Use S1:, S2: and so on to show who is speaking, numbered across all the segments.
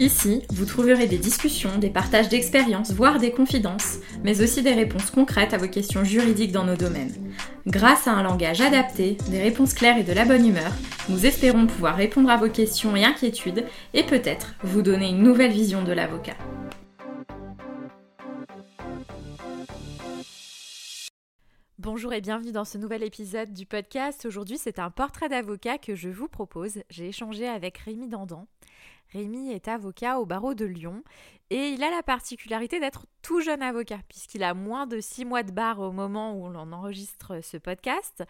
S1: Ici, vous trouverez des discussions, des partages d'expériences, voire des confidences, mais aussi des réponses concrètes à vos questions juridiques dans nos domaines. Grâce à un langage adapté, des réponses claires et de la bonne humeur, nous espérons pouvoir répondre à vos questions et inquiétudes et peut-être vous donner une nouvelle vision de l'avocat. Bonjour et bienvenue dans ce nouvel épisode du podcast. Aujourd'hui, c'est un portrait d'avocat que je vous propose. J'ai échangé avec Rémi Dandan. Rémi est avocat au barreau de Lyon et il a la particularité d'être tout jeune avocat puisqu'il a moins de six mois de barre au moment où l'on enregistre ce podcast.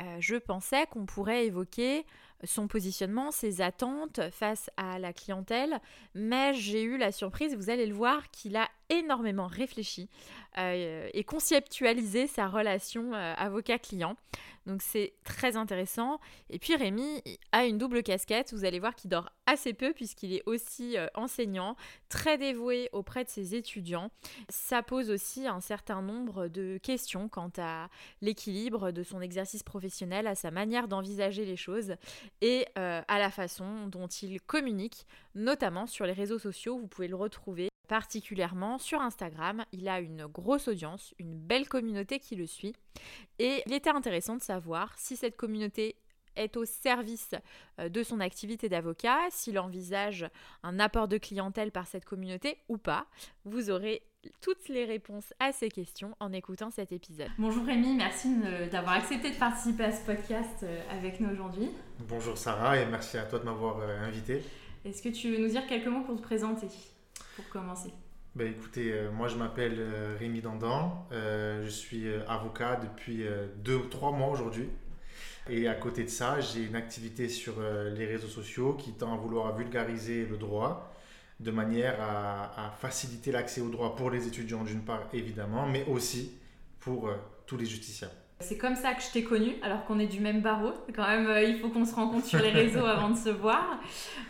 S1: Euh, je pensais qu'on pourrait évoquer son positionnement, ses attentes face à la clientèle, mais j'ai eu la surprise, vous allez le voir, qu'il a énormément réfléchi euh, et conceptualisé sa relation euh, avocat-client. Donc c'est très intéressant. Et puis Rémi a une double casquette, vous allez voir qu'il dort assez peu puisqu'il est aussi euh, enseignant, très dévoué auprès de ses étudiants. Ça pose aussi un certain nombre de questions quant à l'équilibre de son exercice professionnel, à sa manière d'envisager les choses et à la façon dont il communique, notamment sur les réseaux sociaux. Vous pouvez le retrouver particulièrement sur Instagram. Il a une grosse audience, une belle communauté qui le suit. Et il était intéressant de savoir si cette communauté est au service euh, de son activité d'avocat, s'il envisage un apport de clientèle par cette communauté ou pas. Vous aurez toutes les réponses à ces questions en écoutant cet épisode. Bonjour Rémi, merci d'avoir accepté de participer à ce podcast euh, avec nous aujourd'hui.
S2: Bonjour Sarah et merci à toi de m'avoir euh, invité.
S1: Est-ce que tu veux nous dire quelques mots pour te présenter? Pour commencer
S2: ben écoutez, euh, moi je m'appelle euh, Rémi Dandan, euh, je suis avocat depuis 2-3 mois aujourd'hui. Et à côté de ça, j'ai une activité sur les réseaux sociaux qui tend à vouloir vulgariser le droit de manière à, à faciliter l'accès au droit pour les étudiants d'une part évidemment, mais aussi pour tous les justiciables.
S1: C'est comme ça que je t'ai connu, alors qu'on est du même barreau. Quand même, euh, il faut qu'on se rencontre sur les réseaux avant de se voir.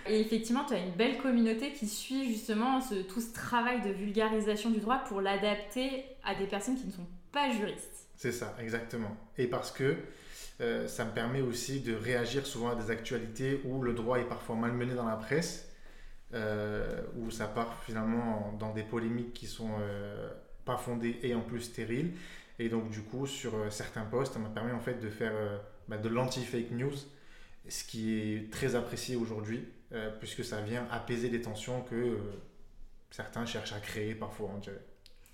S1: Et effectivement, tu as une belle communauté qui suit justement tout ce travail de vulgarisation du droit pour l'adapter à des personnes qui ne sont pas juristes.
S2: C'est ça, exactement. Et parce que euh, ça me permet aussi de réagir souvent à des actualités où le droit est parfois malmené dans la presse, euh, où ça part finalement dans des polémiques qui sont pas fondées et en plus stériles. Et donc, du coup, sur euh, certains posts, ça m'a permis en fait de faire euh, bah, de l'anti-fake news, ce qui est très apprécié aujourd'hui, euh, puisque ça vient apaiser les tensions que certains cherchent à créer parfois, on dirait.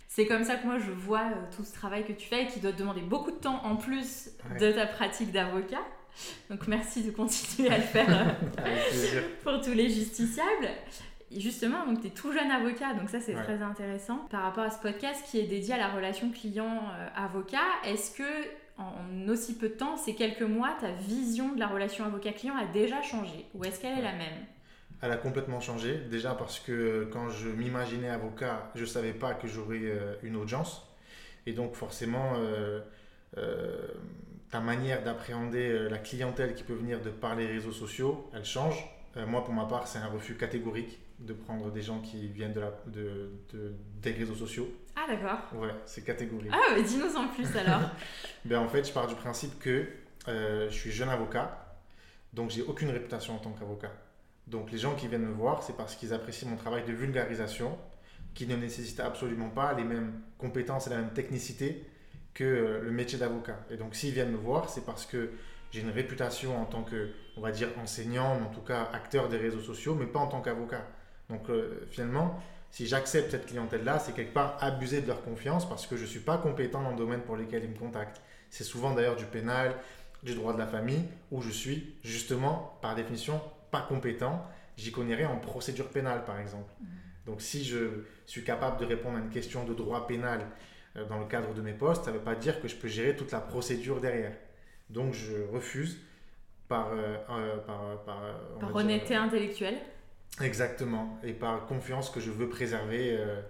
S1: C'est comme ça que moi je vois tout ce travail que tu fais et qui doit te demander beaucoup de temps en plus de ta pratique d'avocat. Donc merci de continuer à le faire pour tous les justiciables justement, donc tu es tout jeune avocat, donc ça c'est très intéressant. Par rapport à ce podcast qui est dédié à la relation client-avocat, est-ce que en aussi peu de temps, ces quelques mois, ta vision de la relation avocat-client a déjà changé? Ou est-ce qu'elle est la même?
S2: Elle a complètement changé. Déjà parce que quand je m'imaginais avocat, je ne savais pas que j'aurais euh, une audience. Et donc forcément, euh, euh, ta manière d'appréhender la clientèle qui peut venir de par les réseaux sociaux, elle change. moi, pour ma part, c'est un refus catégorique de prendre des gens qui viennent de la, de, des réseaux sociaux.
S1: Ah d'accord.
S2: Ouais, c'est catégorique.
S1: Ah, mais dis-nous en plus alors.
S2: ben, en fait, je pars du principe que euh, je suis jeune avocat, donc j'ai aucune réputation en tant qu'avocat. Donc les gens qui viennent me voir, c'est parce qu'ils apprécient mon travail de vulgarisation, qui ne nécessite absolument pas les mêmes compétences et la même technicité que euh, le métier d'avocat. Et donc s'ils viennent me voir, c'est parce que j'ai une réputation en tant que, on va dire, enseignant, en tout cas acteur des réseaux sociaux, mais pas en tant qu'avocat. Donc euh, finalement, si j'accepte cette clientèle-là, c'est quelque part abuser de leur confiance parce que je ne suis pas compétent dans le domaine pour lequel ils me contactent. C'est souvent d'ailleurs du pénal, du droit de la famille, où je suis justement, par définition, pas compétent. J'y connais rien en procédure pénale, par exemple. Mmh. Donc si je suis capable de répondre à une question de droit pénal euh, dans le cadre de mes postes, ça ne veut pas dire que je peux gérer toute la procédure derrière. Donc je refuse par... Euh,
S1: par, par, par honnêteté intellectuelle
S2: Exactement. Et par confiance que je veux préserver euh,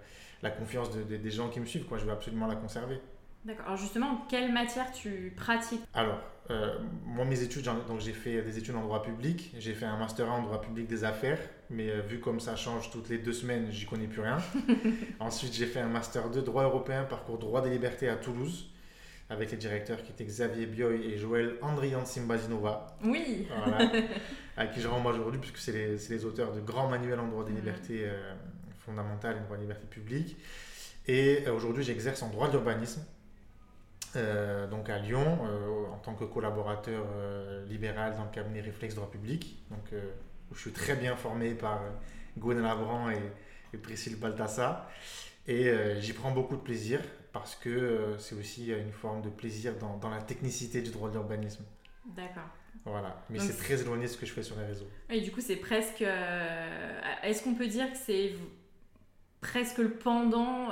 S2: la confiance des gens qui me suivent. Quoi. Je veux absolument la conserver.
S1: D'accord. Alors justement, quelle matière tu pratiques?
S2: Alors, euh, moi, mes études, donc j'ai fait des études en droit public. J'ai fait un master 1 en droit public des affaires. Mais euh, vu comme ça change toutes les deux semaines, j'y connais plus rien. Ensuite, j'ai fait un master 2 droit européen, parcours droit des libertés à Toulouse. Avec les directeurs qui étaient Xavier Bioy et Joël Andrian Simbazinova.
S1: Oui
S2: voilà, Avec qui je rends hommage aujourd'hui, puisque c'est les, les, auteurs de grands manuels en droit des mm. libertés euh, fondamentales et en droit des libertés publiques. Et aujourd'hui, j'exerce en droit de l'urbanisme euh, donc à Lyon, euh, en tant que collaborateur euh, libéral dans le cabinet Réflexe Droit Public, donc, où je suis très bien formé par Gwen Labran et, et Priscille Baltassa. Et j'y prends beaucoup de plaisir parce que c'est aussi une forme de plaisir dans, dans la technicité du droit de l'urbanisme.
S1: D'accord.
S2: Voilà, mais c'est très éloigné de ce que je fais sur les réseaux.
S1: Et du coup, c'est presque. Est-ce qu'on peut dire que c'est presque le pendant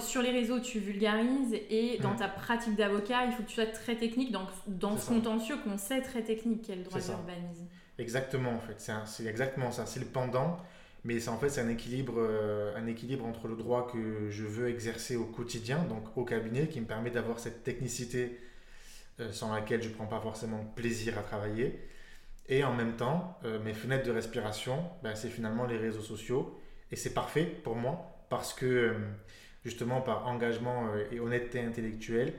S1: sur les réseaux, tu vulgarises et dans ta pratique d'avocat, il faut que tu sois très technique dans, dans ce contentieux qu'on sait très technique qu'est le droit d'urbanisme.
S2: Exactement, en fait. C'est exactement ça. C'est le pendant, mais en fait, c'est un équilibre, euh, un équilibre entre le droit que je veux exercer au quotidien, donc au cabinet, qui me permet d'avoir cette technicité euh, sans laquelle je ne prends pas forcément plaisir à travailler. Et en même temps, euh, mes fenêtres de respiration, ben, c'est finalement les réseaux sociaux. Et c'est parfait pour moi parce que justement par engagement et honnêteté intellectuelle,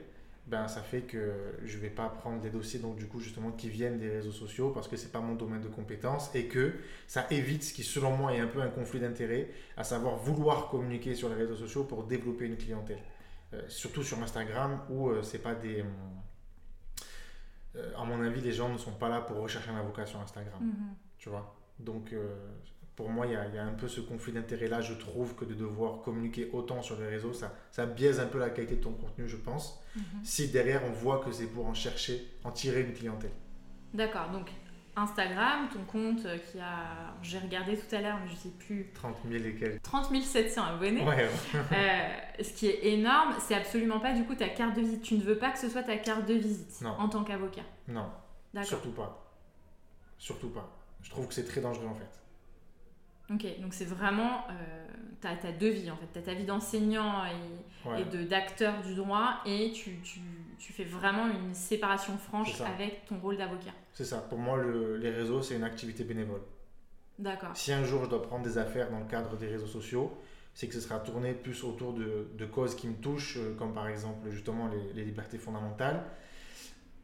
S2: ben, ça fait que je ne vais pas prendre des dossiers donc du coup justement qui viennent des réseaux sociaux parce que c'est pas mon domaine de compétence et que ça évite ce qui selon moi est un peu un conflit d'intérêt, à savoir vouloir communiquer sur les réseaux sociaux pour développer une clientèle. Euh, surtout sur Instagram où euh, c'est pas des à mon avis les gens ne sont pas là pour rechercher un avocat sur Instagram. Mm-hmm. Tu vois? Donc pour moi, il y, a, un peu ce conflit d'intérêt-là. Je trouve que de devoir communiquer autant sur les réseaux, ça, ça biaise un peu la qualité de ton contenu, je pense. Mhm. Si derrière, on voit que c'est pour en chercher, en tirer une clientèle.
S1: D'accord, donc Instagram, ton compte euh, qui a, j'ai regardé tout à l'heure, mais je ne sais plus.
S2: 30 000 et quelques.
S1: 30 700 abonnés.
S2: Ouais.
S1: euh, ce qui est énorme, c'est absolument pas du coup ta carte de visite. Tu ne veux pas que ce soit ta carte de visite en tant qu'avocat.
S2: Non. Surtout pas. Surtout pas. Je trouve que c'est très dangereux en fait.
S1: Ok, donc c'est vraiment, euh, tu as, deux vies en fait. Tu as ta vie d'enseignant et, de d'acteur du droit et tu, tu, tu, fais vraiment une séparation franche avec ton rôle d'avocat.
S2: C'est ça, pour moi le, les réseaux c'est une activité bénévole.
S1: D'accord.
S2: Si un jour je dois prendre des affaires dans le cadre des réseaux sociaux, c'est que ce sera tourné plus autour de, de causes qui me touchent, euh, comme par exemple justement les, les, libertés fondamentales,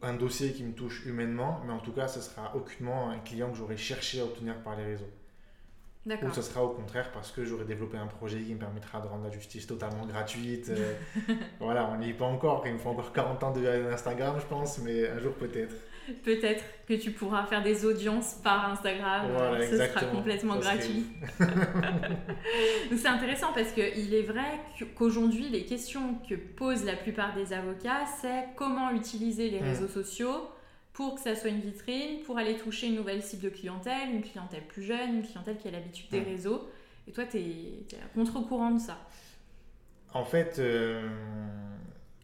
S2: un dossier qui me touche humainement, mais en tout cas ce sera aucunement un client que j'aurais cherché à obtenir par les réseaux. Ou ce sera au contraire parce que j'aurais développé un projet qui me permettra de rendre la justice totalement gratuite. Euh, voilà, on n'y est pas encore. Il me faut encore 40 ans d'Instagram, je pense, mais un jour peut-être.
S1: Peut-être que tu pourras faire des audiences par Instagram. Voilà, ce sera complètement gratuit. c'est intéressant parce qu'il est vrai qu'aujourd'hui, les questions que posent la plupart des avocats, c'est comment utiliser les mmh. réseaux sociaux pour que ça soit une vitrine, pour aller toucher une nouvelle cible de clientèle, une clientèle plus jeune, une clientèle qui a l'habitude des réseaux. Et toi, tu es, à contre-courant de ça.
S2: En fait, euh,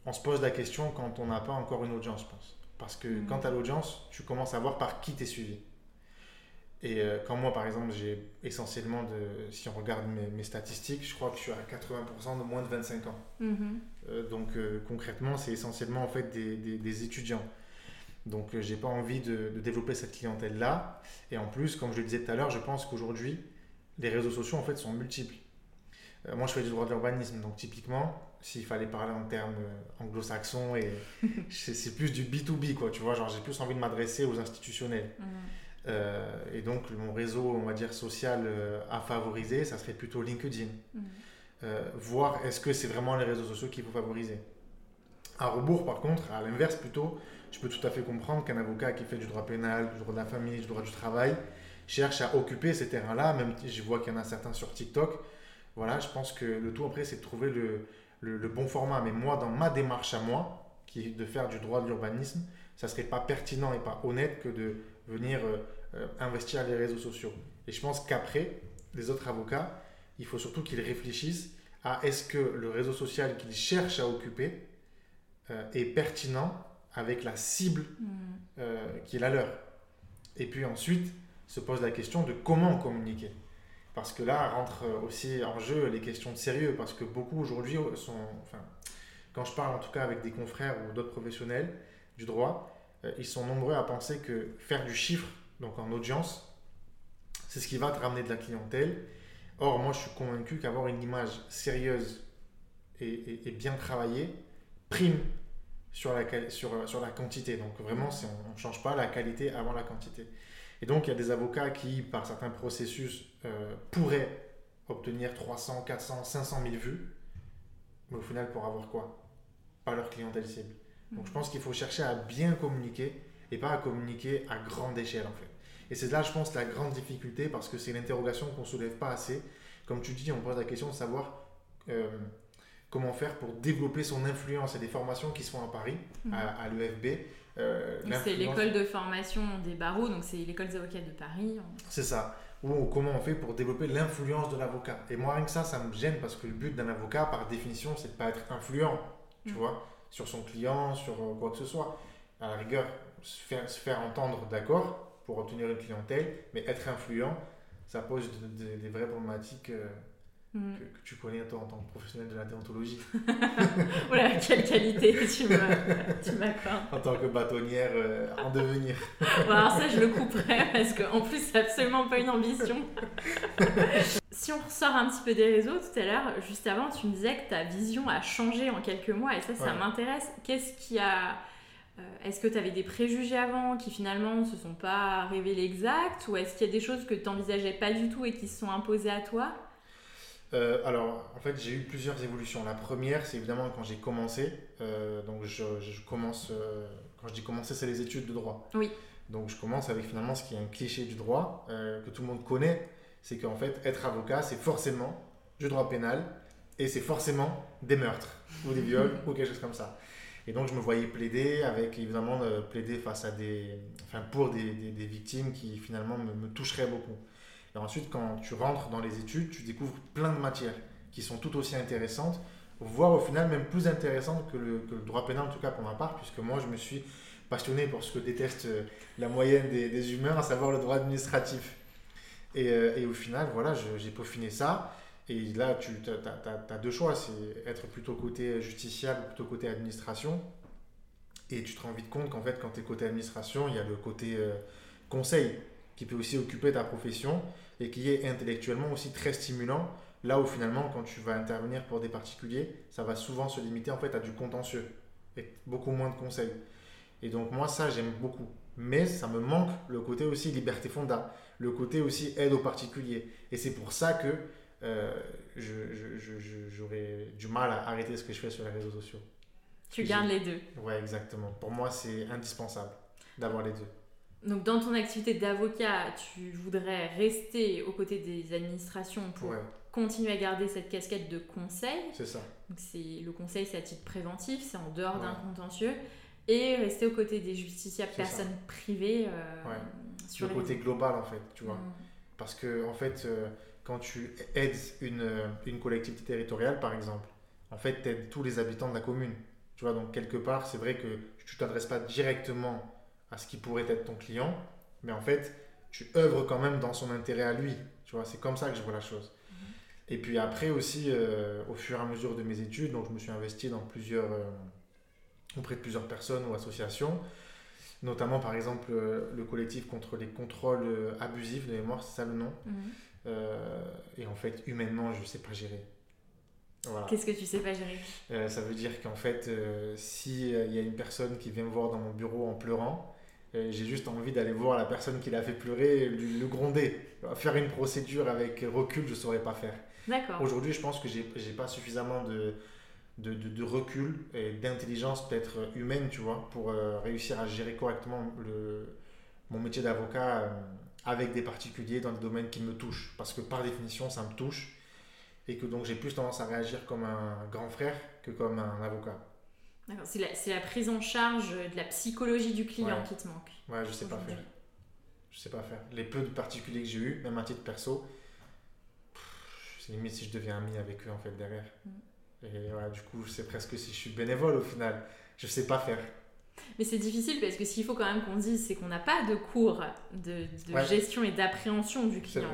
S2: on se pose la question quand on n'a pas encore une audience, je pense. Parce que mmh. quand tu as l'audience, tu commences à voir par qui tu es suivi. Et euh, quand moi, par exemple, j'ai essentiellement, de, si on regarde mes, statistiques, je crois que je suis à 80% de moins de 25 ans. Mmh. Euh, donc concrètement, c'est essentiellement en fait des, des étudiants. Donc, euh, j'ai pas envie de, développer cette clientèle-là. Et en plus, comme je le disais tout à l'heure, je pense qu'aujourd'hui, les réseaux sociaux en fait sont multiples. Euh, moi, je fais du droit de l'urbanisme, donc typiquement, s'il fallait parler en termes euh, anglo-saxons, et c'est plus du B2B, quoi, tu vois, genre j'ai plus envie de m'adresser aux institutionnels. Mmh. et donc, mon réseau, on va dire, social à favoriser, ça serait plutôt LinkedIn. Mmh. voir est-ce que c'est vraiment les réseaux sociaux qu'il faut favoriser. À rebours, par contre, à l'inverse plutôt, je peux tout à fait comprendre qu'un avocat qui fait du droit pénal, du droit de la famille, du droit du travail, cherche à occuper ces terrains-là, même je vois qu'il y en a certains sur TikTok. Voilà, je pense que le tout après, c'est de trouver le, bon format. Mais moi, dans ma démarche à moi, qui est de faire du droit de l'urbanisme, ça serait pas pertinent et pas honnête que de venir euh, euh, investir les réseaux sociaux. Et je pense qu'après, les autres avocats, il faut surtout qu'ils réfléchissent à est-ce que le réseau social qu'ils cherchent à occuper euh, est pertinent avec la cible mm. euh, qui est la leur. Et puis ensuite, se pose la question de comment communiquer. Parce que là rentre aussi en jeu les questions de sérieux, parce que beaucoup aujourd'hui sont... Enfin, quand je parle en tout cas avec des confrères ou d'autres professionnels du droit, euh, ils sont nombreux à penser que faire du chiffre, donc en audience, c'est ce qui va te ramener de la clientèle. Or, moi, je suis convaincu qu'avoir une image sérieuse et, et, bien travaillée prime sur la, sur, sur la quantité. Donc, vraiment, on ne change pas la qualité avant la quantité. Et donc, il y a des avocats qui, par certains processus, euh, pourraient obtenir 300, 400, 500 000 vues, mais au final, pour avoir quoi? Pas leur clientèle cible. Donc, je pense qu'il faut chercher à bien communiquer et pas à communiquer à grande échelle, en fait. Et c'est là, je pense, la grande difficulté parce que c'est l'interrogation qu'on ne soulève pas assez. Comme tu dis, on pose la question de savoir euh, comment faire pour développer son influence. Il y a des formations qui se font à Paris, à, mhm. à l'UFB.
S1: Euh, c'est l'école de formation des barreaux, donc c'est l'école des avocats de Paris.
S2: C'est ça. Ou comment on fait pour développer l'influence de l'avocat. Et moi, rien que ça, ça me gêne parce que le but d'un avocat, par définition, c'est de pas être influent, tu mhm. vois, sur son client, sur euh, quoi que ce soit. À la rigueur, se faire, se faire entendre, d'accord, pour obtenir une clientèle, mais être influent, ça pose des vraies problématiques euh, mm. que, tu connais toi en tant que professionnel de la déontologie.
S1: voilà, quelle qualité tu m'accordes.
S2: en tant que bâtonnière euh, en devenir.
S1: alors ça, je le couperai parce qu'en plus, c'est absolument pas une ambition. si on ressort un petit peu des réseaux, tout à l'heure, juste avant, tu me disais que ta vision a changé en quelques mois et ça, ça m'intéresse. Qu'est-ce qui a euh, est-ce que tu avais des préjugés avant qui finalement ne se sont pas révélés exacts Ou est-ce qu'il y a des choses que tu n'envisageais pas du tout et qui se sont imposées à toi?
S2: Euh, alors, en fait, j'ai eu plusieurs évolutions. La première, c'est évidemment quand j'ai commencé. Euh, donc, je, commence. quand je dis commencer, c'est les études de droit.
S1: Oui.
S2: Donc, je commence avec finalement ce qui est un cliché du droit que tout le monde connaît. C'est qu'en fait, être avocat, c'est forcément du droit pénal et c'est forcément des meurtres ou des viols ou quelque chose comme ça. Et donc, je me voyais plaider, avec évidemment euh, plaider face à des, enfin, pour des, des, victimes qui finalement me, me, toucheraient beaucoup. Et ensuite, quand tu rentres dans les études, tu découvres plein de matières qui sont tout aussi intéressantes, voire au final même plus intéressantes que le, droit pénal, en tout cas pour ma part, puisque moi, je me suis passionné pour ce que déteste euh, la moyenne des, humains, à savoir le droit administratif. Et, euh, au final, voilà, j'ai peaufiné ça. Et là, tu as, deux choix, c'est être plutôt côté justiciable ou plutôt côté administration. Et tu te rends vite compte qu'en fait, quand tu es côté administration, il y a le côté euh, conseil qui peut aussi occuper ta profession et qui est intellectuellement aussi très stimulant. Là où finalement, quand tu vas intervenir pour des particuliers, ça va souvent se limiter en fait à du contentieux et beaucoup moins de conseils. Et donc moi, ça, j'aime beaucoup. Mais ça me manque le côté aussi liberté fonda, le côté aussi aide aux particuliers. Et c'est pour ça que euh, j'aurais du mal à arrêter ce que je fais sur les réseaux sociaux.
S1: Tu gardes les deux.
S2: Ouais, exactement. Pour moi, c'est indispensable d'avoir les deux.
S1: Donc, dans ton activité d'avocat, tu voudrais rester aux côtés des administrations pour continuer à garder cette casquette de conseil.
S2: C'est ça.
S1: Donc, c'est le conseil, c'est à titre préventif, c'est en dehors d'un contentieux. Et rester aux côtés des justiciables, personnes privées. Euh,
S2: sur le côté global, en fait, tu vois. Mm. Parce que, en fait. Euh, quand tu aides une, une collectivité territoriale, par exemple, en fait, tu aides tous les habitants de la commune. Tu vois, donc quelque part, c'est vrai que tu ne t'adresses pas directement à ce qui pourrait être ton client, mais en fait, tu œuvres quand même dans son intérêt à lui. Tu vois, c'est comme ça que je vois la chose. Mhm. Et puis après aussi, euh, au fur et à mesure de mes études, donc je me suis investi dans plusieurs, euh, auprès de plusieurs personnes ou associations, notamment par exemple euh, le collectif contre les contrôles abusifs de mémoire, c'est ça le nom? Mhm. Et en fait, humainement, je ne sais pas gérer.
S1: Qu'est-ce que tu sais pas gérer?
S2: Ça veut dire qu'en fait, s'il y a une personne qui vient me voir dans mon bureau en pleurant, j'ai juste envie d'aller voir la personne qui l'a fait pleurer, lui, le gronder. Faire une procédure avec recul, je ne saurais pas faire.
S1: D'accord.
S2: Aujourd'hui, je pense que j'ai n'ai pas suffisamment de, de, de, recul et d'intelligence peut-être humaine, tu vois, pour réussir à gérer correctement le, mon métier d'avocat avec des particuliers dans des domaines qui me touchent. Parce que par définition, ça me touche. Et que donc j'ai plus tendance à réagir comme un grand frère que comme un avocat.
S1: D'accord. C'est la, la, prise en charge de la psychologie du client qui te manque.
S2: Ouais, je sais pas faire. Je sais pas faire. Les peu de particuliers que j'ai eu, même à titre perso, c'est limite si je deviens ami avec eux en fait derrière. Mm. Et voilà, du coup, c'est presque si je suis bénévole au final. Je sais pas faire.
S1: Mais c'est difficile parce que s'il faut quand même qu'on dise, c'est qu'on n'a pas de cours de, gestion et d'appréhension du client.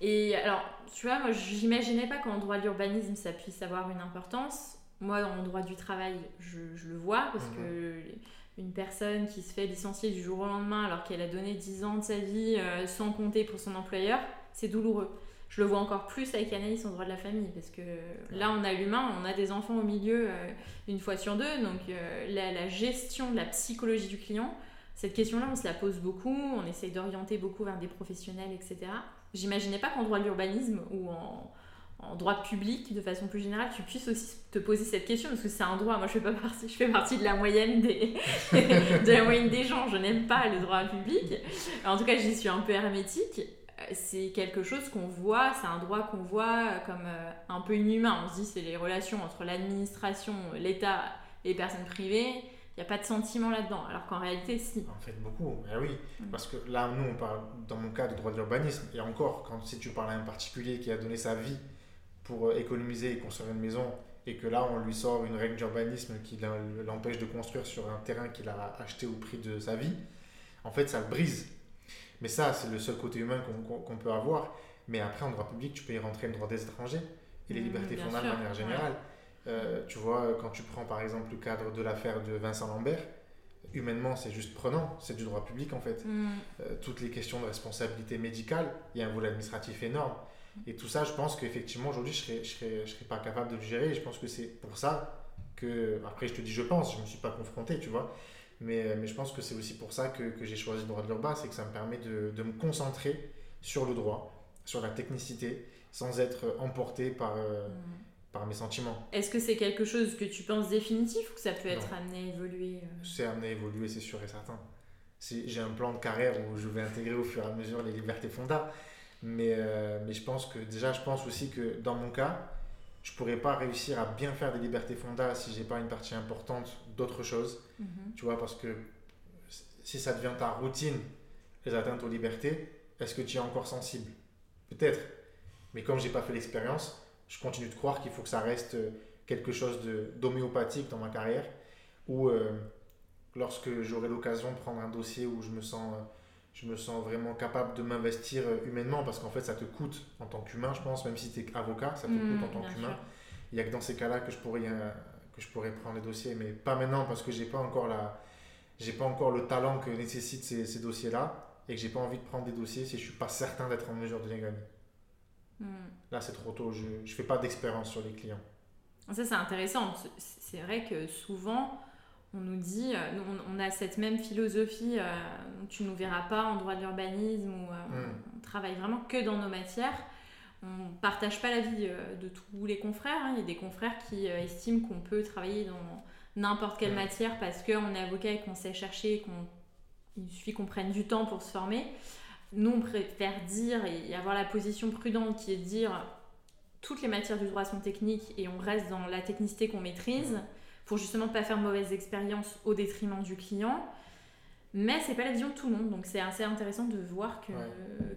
S1: Et alors, tu vois, moi, j'imaginais pas qu'en droit de l'urbanisme, ça puisse avoir une importance. Moi, en droit du travail, je, je le vois parce que une personne qui se fait licencier du jour au lendemain alors qu'elle a donné 10 ans de sa vie euh, sans compter pour son employeur, c'est douloureux. Je le vois encore plus avec Anaïs en droit de la famille parce que là on a l'humain, on a des enfants au milieu euh, une fois sur deux, donc euh, la, la, gestion de la psychologie du client, cette question-là on se la pose beaucoup, on essaye d'orienter beaucoup vers des professionnels, etc. J'imaginais pas qu'en droit de l'urbanisme ou en, en droit public, de façon plus générale, tu puisses aussi te poser cette question, parce que c'est un droit, moi je fais, pas partie, je fais partie de la moyenne des, de la moyenne des gens, je n'aime pas le droit public, en tout cas j'y suis un peu hermétique, c'est quelque chose qu'on voit, c'est un droit qu'on voit comme euh, un peu inhumain, on se dit c'est les relations entre l'administration, l'État et les personnes privées, il n'y a pas de sentiment là-dedans, alors qu'en réalité, si.
S2: En fait, beaucoup, eh oui. Mm. Parce que là, nous, on parle, dans mon cas, de droit de l'urbanisme, et encore, quand si tu parles à un particulier qui a donné sa vie pour euh, économiser et construire une maison et que là on lui sort une règle d'urbanisme qui l'empêche de construire sur un terrain qu'il a acheté au prix de sa vie, en fait ça le brise. Mais ça c'est le seul côté humain qu'on peut avoir. Mais après en droit public tu peux y rentrer le droit des étrangers et les mmh, libertés fondamentales de manière générale. Euh, tu vois, quand tu prends par exemple le cadre de l'affaire de Vincent Lambert, humainement c'est juste prenant, c'est du droit public en fait. Mmh. Euh, toutes les questions de responsabilité médicale, il y a un volet administratif énorme. Et tout ça, je pense qu'effectivement, aujourd'hui, je ne serais, je serais, je serais, pas capable de le gérer. Et je pense que c'est pour ça que, après, je te dis, je pense, je ne me suis pas confronté, tu vois. Mais, mais je pense que c'est aussi pour ça que, que j'ai choisi le droit de l'urbain, c'est que ça me permet de, de, me concentrer sur le droit, sur la technicité, sans être emporté par, euh, mmh. par mes sentiments.
S1: Est-ce que c'est quelque chose que tu penses définitif ou que ça peut être amené à évoluer euh
S2: C'est amené à évoluer, c'est sûr et certain. J'ai un plan de carrière où je vais intégrer au fur et à mesure les libertés fondamentales. Mais, euh, mais je pense que déjà, je pense aussi que dans mon cas, je ne pourrais pas réussir à bien faire des libertés fondamentales si j'ai pas une partie importante d'autre chose. Mhm. Tu vois, parce que si ça devient ta routine, les atteintes aux libertés, est-ce que tu es encore sensible? Peut-être. Mais comme j'ai pas fait l'expérience, je continue de croire qu'il faut que ça reste quelque chose d'homéopathique dans ma carrière, où euh, lorsque j'aurai l'occasion de prendre un dossier où je me sens euh, je me sens vraiment capable de m'investir euh, humainement parce qu'en fait ça te coûte en tant qu'humain je pense même si tu es avocat ça te mmh, coûte en tant qu'humain. il n'y a que dans ces cas là que je pourrais euh, que je pourrais prendre les dossiers mais pas maintenant parce que j'ai pas encore la j'ai pas encore le talent que nécessitent ces, ces dossiers là et que j'ai pas envie de prendre des dossiers si je suis pas certain d'être en mesure de les gagner. Mmh. là c'est trop tôt je ne fais pas d'expérience sur les clients.
S1: Ça c'est intéressant. C'est vrai que souvent on nous dit, euh, on, a cette même philosophie, euh, tu ne nous verras pas en droit de l'urbanisme, où euh, mm. on, travaille vraiment que dans nos matières. On partage pas la vie de tous les confrères. Hein. Il y a des confrères qui estiment qu'on peut travailler dans n'importe quelle mm. matière parce qu'on est avocat et qu'on sait chercher, qu'il suffit qu'on prenne du temps pour se former. Nous, on préfère dire et avoir la position prudente qui est de dire toutes les matières du droit sont techniques et on reste dans la technicité qu'on maîtrise. Mm pour justement pas faire mauvaise expérience au détriment du client. Mais c'est pas la vision de tout le monde, donc c'est assez intéressant de voir que,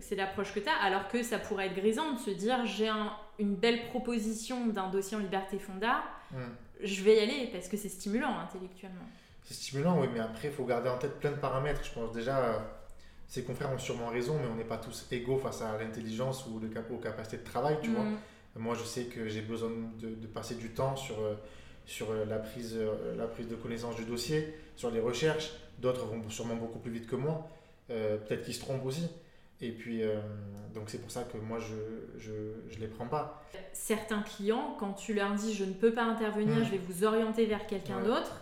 S1: c'est l'approche que tu as, alors que ça pourrait être grisant de se dire j'ai une belle proposition d'un dossier en liberté fonda, hmm. je vais y aller parce que c'est stimulant intellectuellement.
S2: C'est stimulant, oui, mais après il faut garder en tête plein de paramètres. Je pense déjà, euh, ces confrères ont sûrement raison, mais on n'est pas tous égaux face à l'intelligence ou le, aux capacités de travail, tu hmm. vois. Moi je sais que j'ai besoin de, de, passer du temps sur. Euh, sur euh, la prise, euh, la prise de connaissance du dossier, sur les recherches. D'autres vont sûrement beaucoup plus vite que moi. Euh, peut-être qu'ils se trompent aussi. Et puis, donc c'est pour ça que moi, je ne je, je les prends pas.
S1: Certains clients, quand tu leur dis je ne peux pas intervenir, hmm. je vais vous orienter vers quelqu'un d'autre,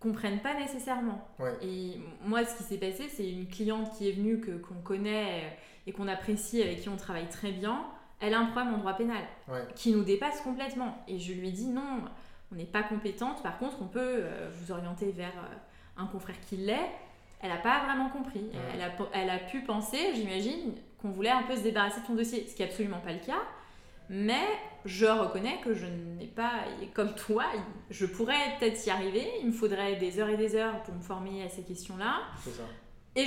S1: comprennent pas nécessairement. Et moi, ce qui s'est passé, c'est une cliente qui est venue, que, qu'on connaît et qu'on apprécie, avec qui on travaille très bien. Elle a un problème en droit pénal qui nous dépasse complètement. Et je lui ai dit non, on n'est pas compétente. Par contre, on peut euh, vous orienter vers euh, un confrère qui l'est. Elle n'a pas vraiment compris. Elle, a, elle, a, pu penser, j'imagine, qu'on voulait un peu se débarrasser de son dossier, ce qui n'est absolument pas le cas. Mais je reconnais que je n'ai pas, comme toi, je pourrais peut-être y arriver. Il me faudrait des heures et des heures pour me former à ces questions-là. C'est ça. Et,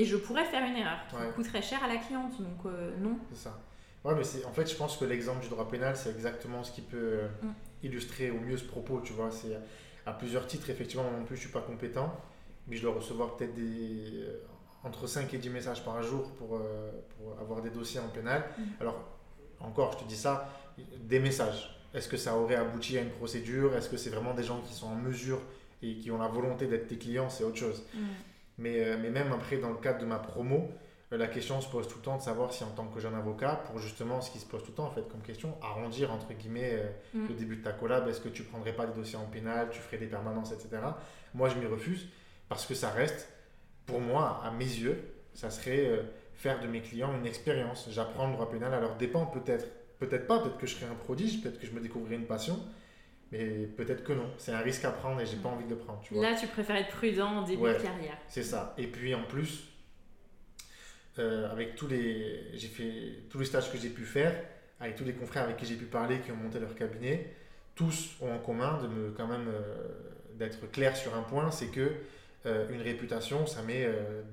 S1: et je pourrais faire une erreur qui coûterait cher à la cliente. Donc euh, non.
S2: C'est ça. Ouais, mais en fait, je pense que l'exemple du droit pénal, c'est exactement ce qui peut mm illustrer au mieux ce propos, tu vois. C'est à plusieurs titres, effectivement, non plus, je suis pas compétent, mais je dois recevoir peut-être des euh, entre 5 et 10 messages par jour pour, euh, pour avoir des dossiers en pénal. Mm. Alors, encore, je te dis ça, des messages. est-ce que ça aurait abouti à une procédure? Est-ce que c'est vraiment des gens qui sont en mesure et qui ont la volonté d'être tes clients? C'est autre chose.
S1: Mm.
S2: Mais, euh, mais même après, dans le cadre de ma promo, la question se pose tout le temps de savoir si en tant que jeune avocat, pour justement ce qui se pose tout le temps en fait comme question, arrondir entre guillemets euh,
S1: Mm.
S2: le début de ta collab, est-ce que tu prendrais pas des dossiers en pénal, tu ferais des permanences, etc. Moi je m'y refuse parce que ça reste, pour moi, à mes yeux, ça serait euh, faire de mes clients une expérience. J'apprends le droit pénal à leur dépend peut-être. Peut-être pas, peut-être que je serais un prodige, peut-être que je me découvrirais une passion, mais peut-être que non. C'est un risque à prendre et j'ai pas envie de le prendre. Tu vois.
S1: Là, tu préfères être prudent en début
S2: Ouais.
S1: de carrière.
S2: C'est ça. Et puis en plus, euh, avec tous les, j'ai fait tous les stages que j'ai pu faire, avec tous les confrères avec qui j'ai pu parler, qui ont monté leur cabinet, tous ont en commun de me quand même euh, d'être clair sur un point, c'est que euh, une réputation, ça met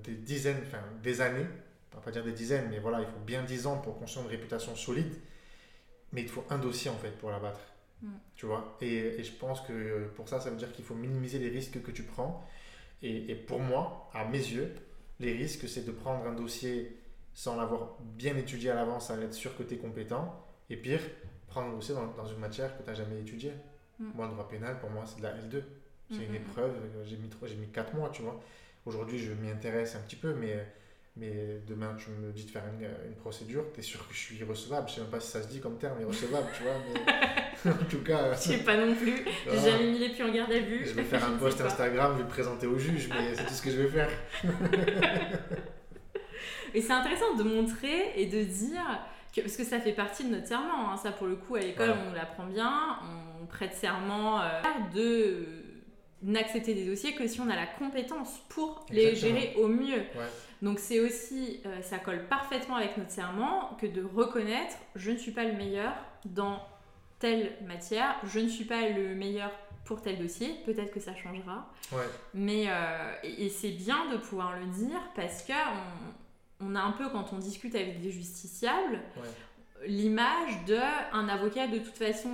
S2: des dizaines, enfin des années, on va pas dire des dizaines, mais voilà, il faut bien 10 ans pour construire une réputation solide. Mais il te faut un dossier en fait pour la battre.
S1: Mm.
S2: Tu vois? Et, et je pense que pour ça, ça veut dire qu'il faut minimiser les risques que tu prends. Et, et pour moi, à mes yeux, les risques, c'est de prendre un dossier sans l'avoir bien étudié à l'avance, à être sûr que tu es compétent. Et pire, prendre un dossier dans, dans une matière que tu n'as jamais étudiée.
S1: Mm.
S2: Moi, le droit pénal, pour moi, c'est de la L2. C'est une
S1: mm,
S2: épreuve, euh, j'ai mis, trois- j'ai mis 4 mois, tu vois. Aujourd'hui, je m'y intéresse un petit peu, mais, mais demain, tu me dis de faire une, une procédure, tu es sûr que je suis recevable? Je sais même pas si ça se dit comme terme, mais recevable, tu vois. Mais en tout cas,
S1: Je sais pas non plus. J'ai
S2: Voilà.
S1: jamais mis les pieds en garde à vue.
S2: je vais faire un post. Instagram, je vais le présenter au juge, mais c'est tout ce que je vais faire.
S1: Et c'est intéressant de montrer et de dire que, parce que ça fait partie de notre serment, hein, ça pour le coup à l'école
S2: Ouais.
S1: on l'apprend bien, on prête serment euh, de euh, n'accepter des dossiers que si on a la compétence pour les gérer au mieux.
S2: Ouais.
S1: Donc c'est aussi, euh, ça colle parfaitement avec notre serment que de reconnaître je ne suis pas le meilleur dans telle matière, je ne suis pas le meilleur pour tel dossier, peut-être que ça changera.
S2: Ouais.
S1: Mais euh, et, et c'est bien de pouvoir le dire parce que on, on a un peu quand on discute avec des justiciables
S2: Ouais.
S1: l'image de un avocat de toute façon,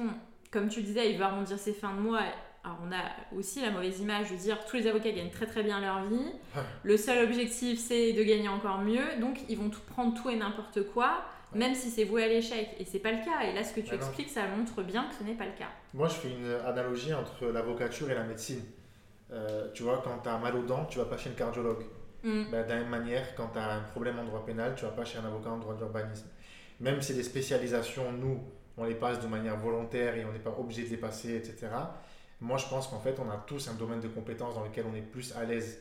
S1: comme tu le disais, il va arrondir ses fins de mois. Alors on a aussi la mauvaise image de dire tous les avocats gagnent très très bien leur vie.
S2: Ouais.
S1: Le seul objectif c'est de gagner encore mieux, donc ils vont tout prendre tout et n'importe quoi.
S2: Ouais.
S1: Même si c'est voué à l'échec, et c'est pas le cas. Et là, ce que tu
S2: Bah non.
S1: expliques, ça montre bien que ce n'est pas le cas.
S2: Moi, je fais une analogie entre l'avocature et la médecine. Euh, tu vois, quand tu as mal aux dents, tu vas pas chez le cardiologue.
S1: Mm.
S2: Ben, de la même manière, quand tu as un problème en droit pénal, tu vas pas chez un avocat en droit de l'urbanisme. Même si les spécialisations, nous, on les passe de manière volontaire et on n'est pas obligé de les passer, etc. Moi, je pense qu'en fait, on a tous un domaine de compétences dans lequel on est plus à l'aise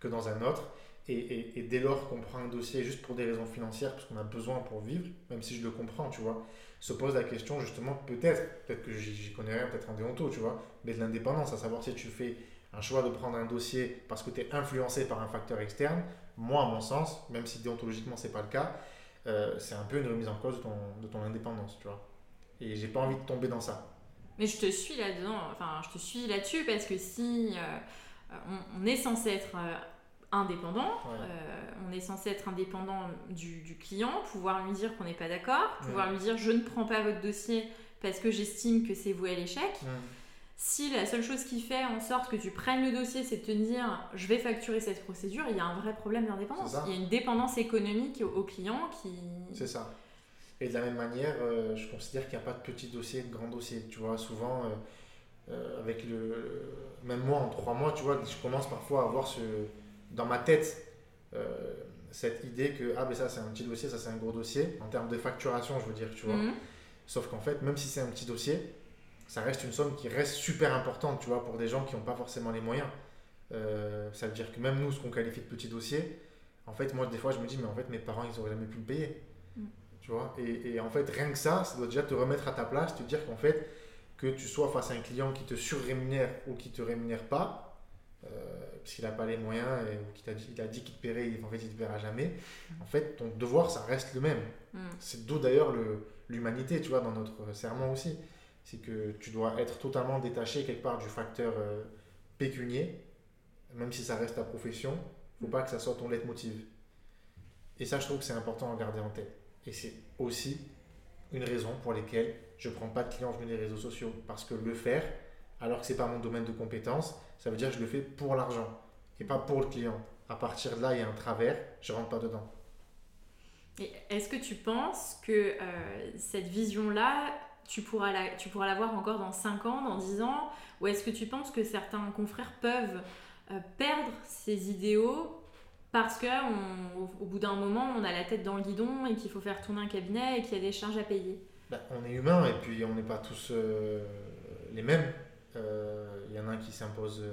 S2: que dans un autre. Et, dès lors qu'on prend un dossier juste pour des raisons financières, parce qu'on a besoin pour vivre, même si je le comprends, tu vois, se pose la question justement, peut-être, peut-être que j'y j'y connais rien, peut-être en déonto, tu vois, mais de l'indépendance, à savoir si tu fais un choix de prendre un dossier parce que tu es influencé par un facteur externe, moi, à mon sens, même si déontologiquement c'est pas le cas, euh, c'est un peu une remise en cause de ton, de ton indépendance, tu vois. Et j'ai pas envie de tomber dans ça.
S1: Mais je te suis là-dedans, enfin, je te suis là-dessus parce que si euh, on, on est censé être euh, indépendant,
S2: Ouais.
S1: euh, on est censé être indépendant du, du client, pouvoir lui dire qu'on n'est pas d'accord, pouvoir lui dire je ne prends pas votre dossier parce que j'estime que c'est voué à l'échec. Si la seule chose qui fait en sorte que tu prennes le dossier, c'est de te dire je vais facturer cette procédure, il y a un vrai problème d'indépendance. Il y a une dépendance économique au, au client qui.
S2: C'est ça. Et de la même manière, euh, je considère qu'il n'y a pas de petit dossier et de grand dossier. Tu vois, souvent, euh, euh, avec le. Même moi, en trois mois, tu vois, je commence parfois à avoir ce, dans ma tête cette idée que, ah, ben ça, c'est un petit dossier, ça, c'est un gros dossier. En termes de facturation, je veux dire, tu vois.
S1: Mhm.
S2: Sauf qu'en fait, même si c'est un petit dossier, ça reste une somme qui reste super importante, tu vois, pour des gens qui n'ont pas forcément les moyens. Euh, ça veut dire que même nous, ce qu'on qualifie de petit dossier, en fait, moi, des fois, je me dis, mais en fait, mes parents, ils n'auraient jamais pu le payer.
S1: Mm.
S2: Tu vois et, et en fait, rien que ça, ça doit déjà te remettre à ta place, te dire qu'en fait, que tu sois face à un client qui te surrémunère ou qui te rémunère pas, euh, parce qu'il n'a pas les moyens et, ou qu'il t'a dit, il a dit qu'il te paierait, en fait, il te paiera jamais. En fait, ton devoir, ça reste le même.
S1: Mhm.
S2: C'est d'où d'ailleurs le- l'humanité, tu vois, dans notre serment aussi. C'est que tu dois être totalement détaché quelque part du facteur euh, pécunier, même si ça reste ta profession, faut pas que ça soit ton leitmotiv. Et ça, je trouve que c'est important à garder en tête. Et c'est aussi une raison pour laquelle je prends pas de clients venus des réseaux sociaux. Parce que le faire, alors que c'est pas mon domaine de compétence, ça veut dire que je le fais pour l'argent et pas pour le client. À partir de là, il y a un travers, je rentre pas dedans.
S1: Est-ce que tu penses que euh, cette vision-là tu pourras la, tu pourras l'avoir encore dans 5 ans, dans 10 ans? Ou est-ce que tu penses que certains confrères peuvent euh, perdre ces idéaux parce que au, bout d'un moment, on a la tête dans le guidon et qu'il faut faire tourner un cabinet et qu'il y a des charges à payer
S2: bah, On est humain et puis on n'est pas tous euh, les mêmes. Il euh, y en a un qui s'impose.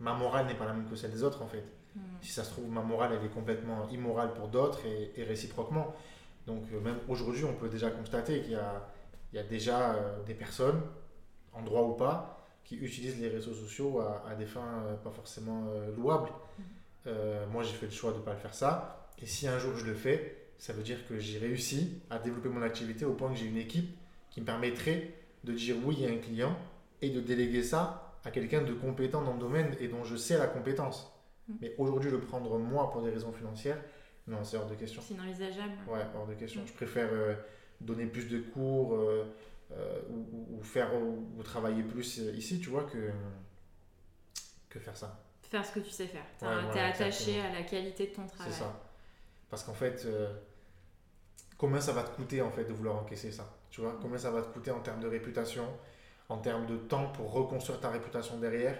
S2: ma morale n'est pas la même que celle des autres en fait. Hmm. Si ça se trouve, ma morale elle est complètement immorale pour d'autres et, et réciproquement. Donc même aujourd'hui, on peut déjà constater qu'il y y a déjà euh, des personnes, en droit ou pas, qui utilisent les réseaux sociaux à, des fins euh, pas forcément euh, louables. Mm-hmm. moi, j'ai fait le choix de ne pas le faire ça. Et si un jour je le fais, ça veut dire que j'ai réussi à développer mon activité au point que j'ai une équipe qui me permettrait de dire oui à un client et de déléguer ça à quelqu'un de compétent dans le domaine et dont je sais la compétence. Mm. Mais aujourd'hui, le prendre moi pour des raisons financières, non, c'est hors de question.
S1: C'est inenvisageable.
S2: Ouais, hors de question. Mm. Je préfère donner plus de cours euh, euh, ou, faire ou, travailler plus ici, tu vois, que, que faire ça.
S1: Faire ce que tu sais faire. Tu es attaché à la qualité de ton travail.
S2: C'est ça. Parce qu'en fait, euh, combien ça va te coûter en fait de vouloir encaisser ça? Tu vois, combien ça va te coûter en termes de réputation, en termes de temps pour reconstruire ta réputation derrière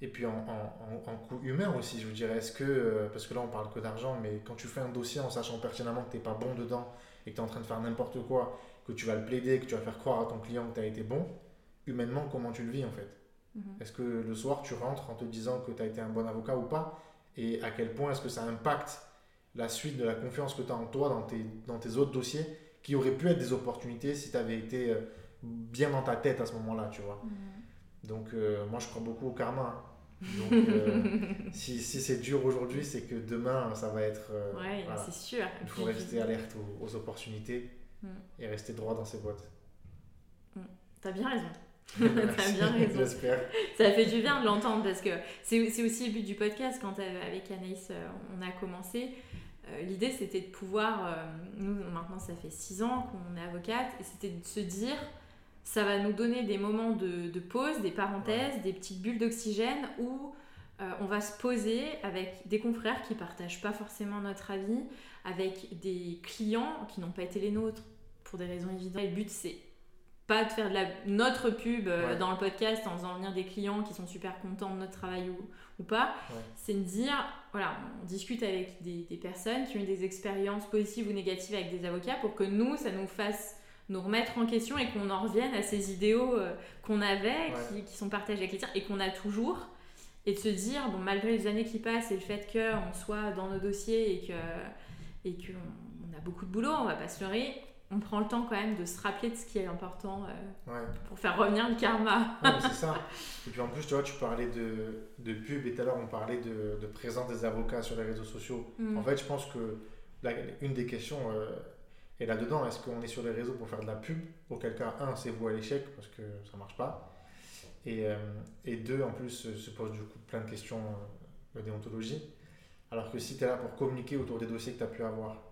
S2: et puis en, en, en, coût humain aussi, je vous dirais, est-ce que, parce que là on parle que d'argent, mais quand tu fais un dossier en sachant pertinemment que tu n'es pas bon dedans et que tu es en train de faire n'importe quoi, que tu vas le plaider, que tu vas faire croire à ton client que tu as été bon, humainement, comment tu le vis en fait? Mhm. Est-ce que le soir, tu rentres en te disant que tu as été un bon avocat ou pas Et à quel point est-ce que ça impacte la suite de la confiance que tu as en toi dans tes, dans tes autres dossiers qui auraient pu être des opportunités si tu avais été euh, bien dans ta tête à ce moment-là, tu vois? Mhm. Donc, euh, moi, je crois beaucoup au karma. Hein. Donc, euh, si, si c'est dur aujourd'hui, c'est que demain, ça va être.
S1: Euh, ouais, c'est sûr.
S2: Il faut rester alerte aux, opportunités mm. et rester droit dans ses boîtes.
S1: Mm. T'as bien raison. T'as bien raison.
S2: J'espère.
S1: Ça fait du bien de l'entendre parce que c'est aussi le but du podcast. Quand euh, avec Anaïs, on a commencé, l'idée c'était de pouvoir. nous, maintenant, ça fait six ans qu'on est avocate et c'était de se dire ça va nous donner des moments de, pause, des parenthèses, des petites bulles d'oxygène où euh, on va se poser avec des confrères qui partagent pas forcément notre avis, avec des clients qui n'ont pas été les nôtres pour des raisons évidentes. le but c'est pas de faire de la, notre pub euh, dans le podcast en faisant venir des clients qui sont super contents de notre travail ou, ou pas. C'est de dire, voilà, on discute avec des, des, personnes qui ont eu des expériences positives ou négatives avec des avocats pour que nous, ça nous fasse nous remettre en question et qu'on en revienne à ces idéaux euh, qu'on avait, qui, sont partagés avec les tiers et qu'on a toujours. Et de se dire, bon, malgré les années qui passent et le fait qu'on soit dans nos dossiers et qu'on et que on a beaucoup de boulot, on va pas se leurrer, on prend le temps quand même de se rappeler de ce qui est important euh, pour faire revenir le karma.
S2: c'est ça. Et puis en plus, tu vois, tu parlais de, de pub et tout à l'heure, on parlait de, de, présence des avocats sur les réseaux sociaux. Mm. En fait, je pense que une des questions, euh, et là-dedans, est-ce qu'on est sur les réseaux pour faire de la pub Auquel cas, un, c'est vous à l'échec parce que ça ne marche pas. Et, euh, et, deux, en plus, se pose du coup plein de questions de déontologie. Alors que si tu es là pour communiquer autour des dossiers que tu as pu avoir,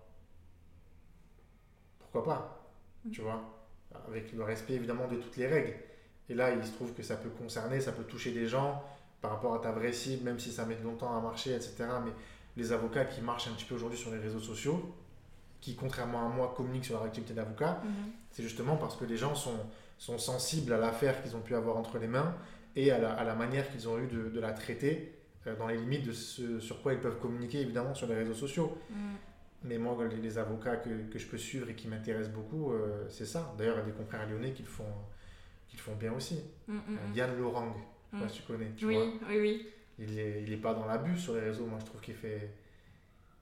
S2: pourquoi pas mm. Tu vois Avec le respect évidemment de toutes les règles. Et là, il se trouve que ça peut concerner, ça peut toucher des gens par rapport à ta vraie cible, même si ça met longtemps à marcher, etc. Mais les avocats qui marchent un petit peu aujourd'hui sur les réseaux sociaux, qui, contrairement à moi, communiquent sur leur activité d'avocat, mhm. c'est justement parce que les gens sont, sont sensibles à l'affaire qu'ils ont pu avoir entre les mains et à la, à la manière qu'ils ont eu de, de la traiter euh, dans les limites de ce sur quoi ils peuvent communiquer, évidemment, sur les réseaux sociaux. Mhm. Mais moi, les, avocats que, que, je peux suivre et qui m'intéressent beaucoup, euh, c'est ça. D'ailleurs, il y a des confrères lyonnais qui le font, qui le font bien aussi. Mhm, euh, Yann Lorang, tu connais. Tu
S1: oui,
S2: vois.
S1: oui, oui.
S2: Il n'est il est pas dans l'abus sur les réseaux. Moi, je trouve qu'il fait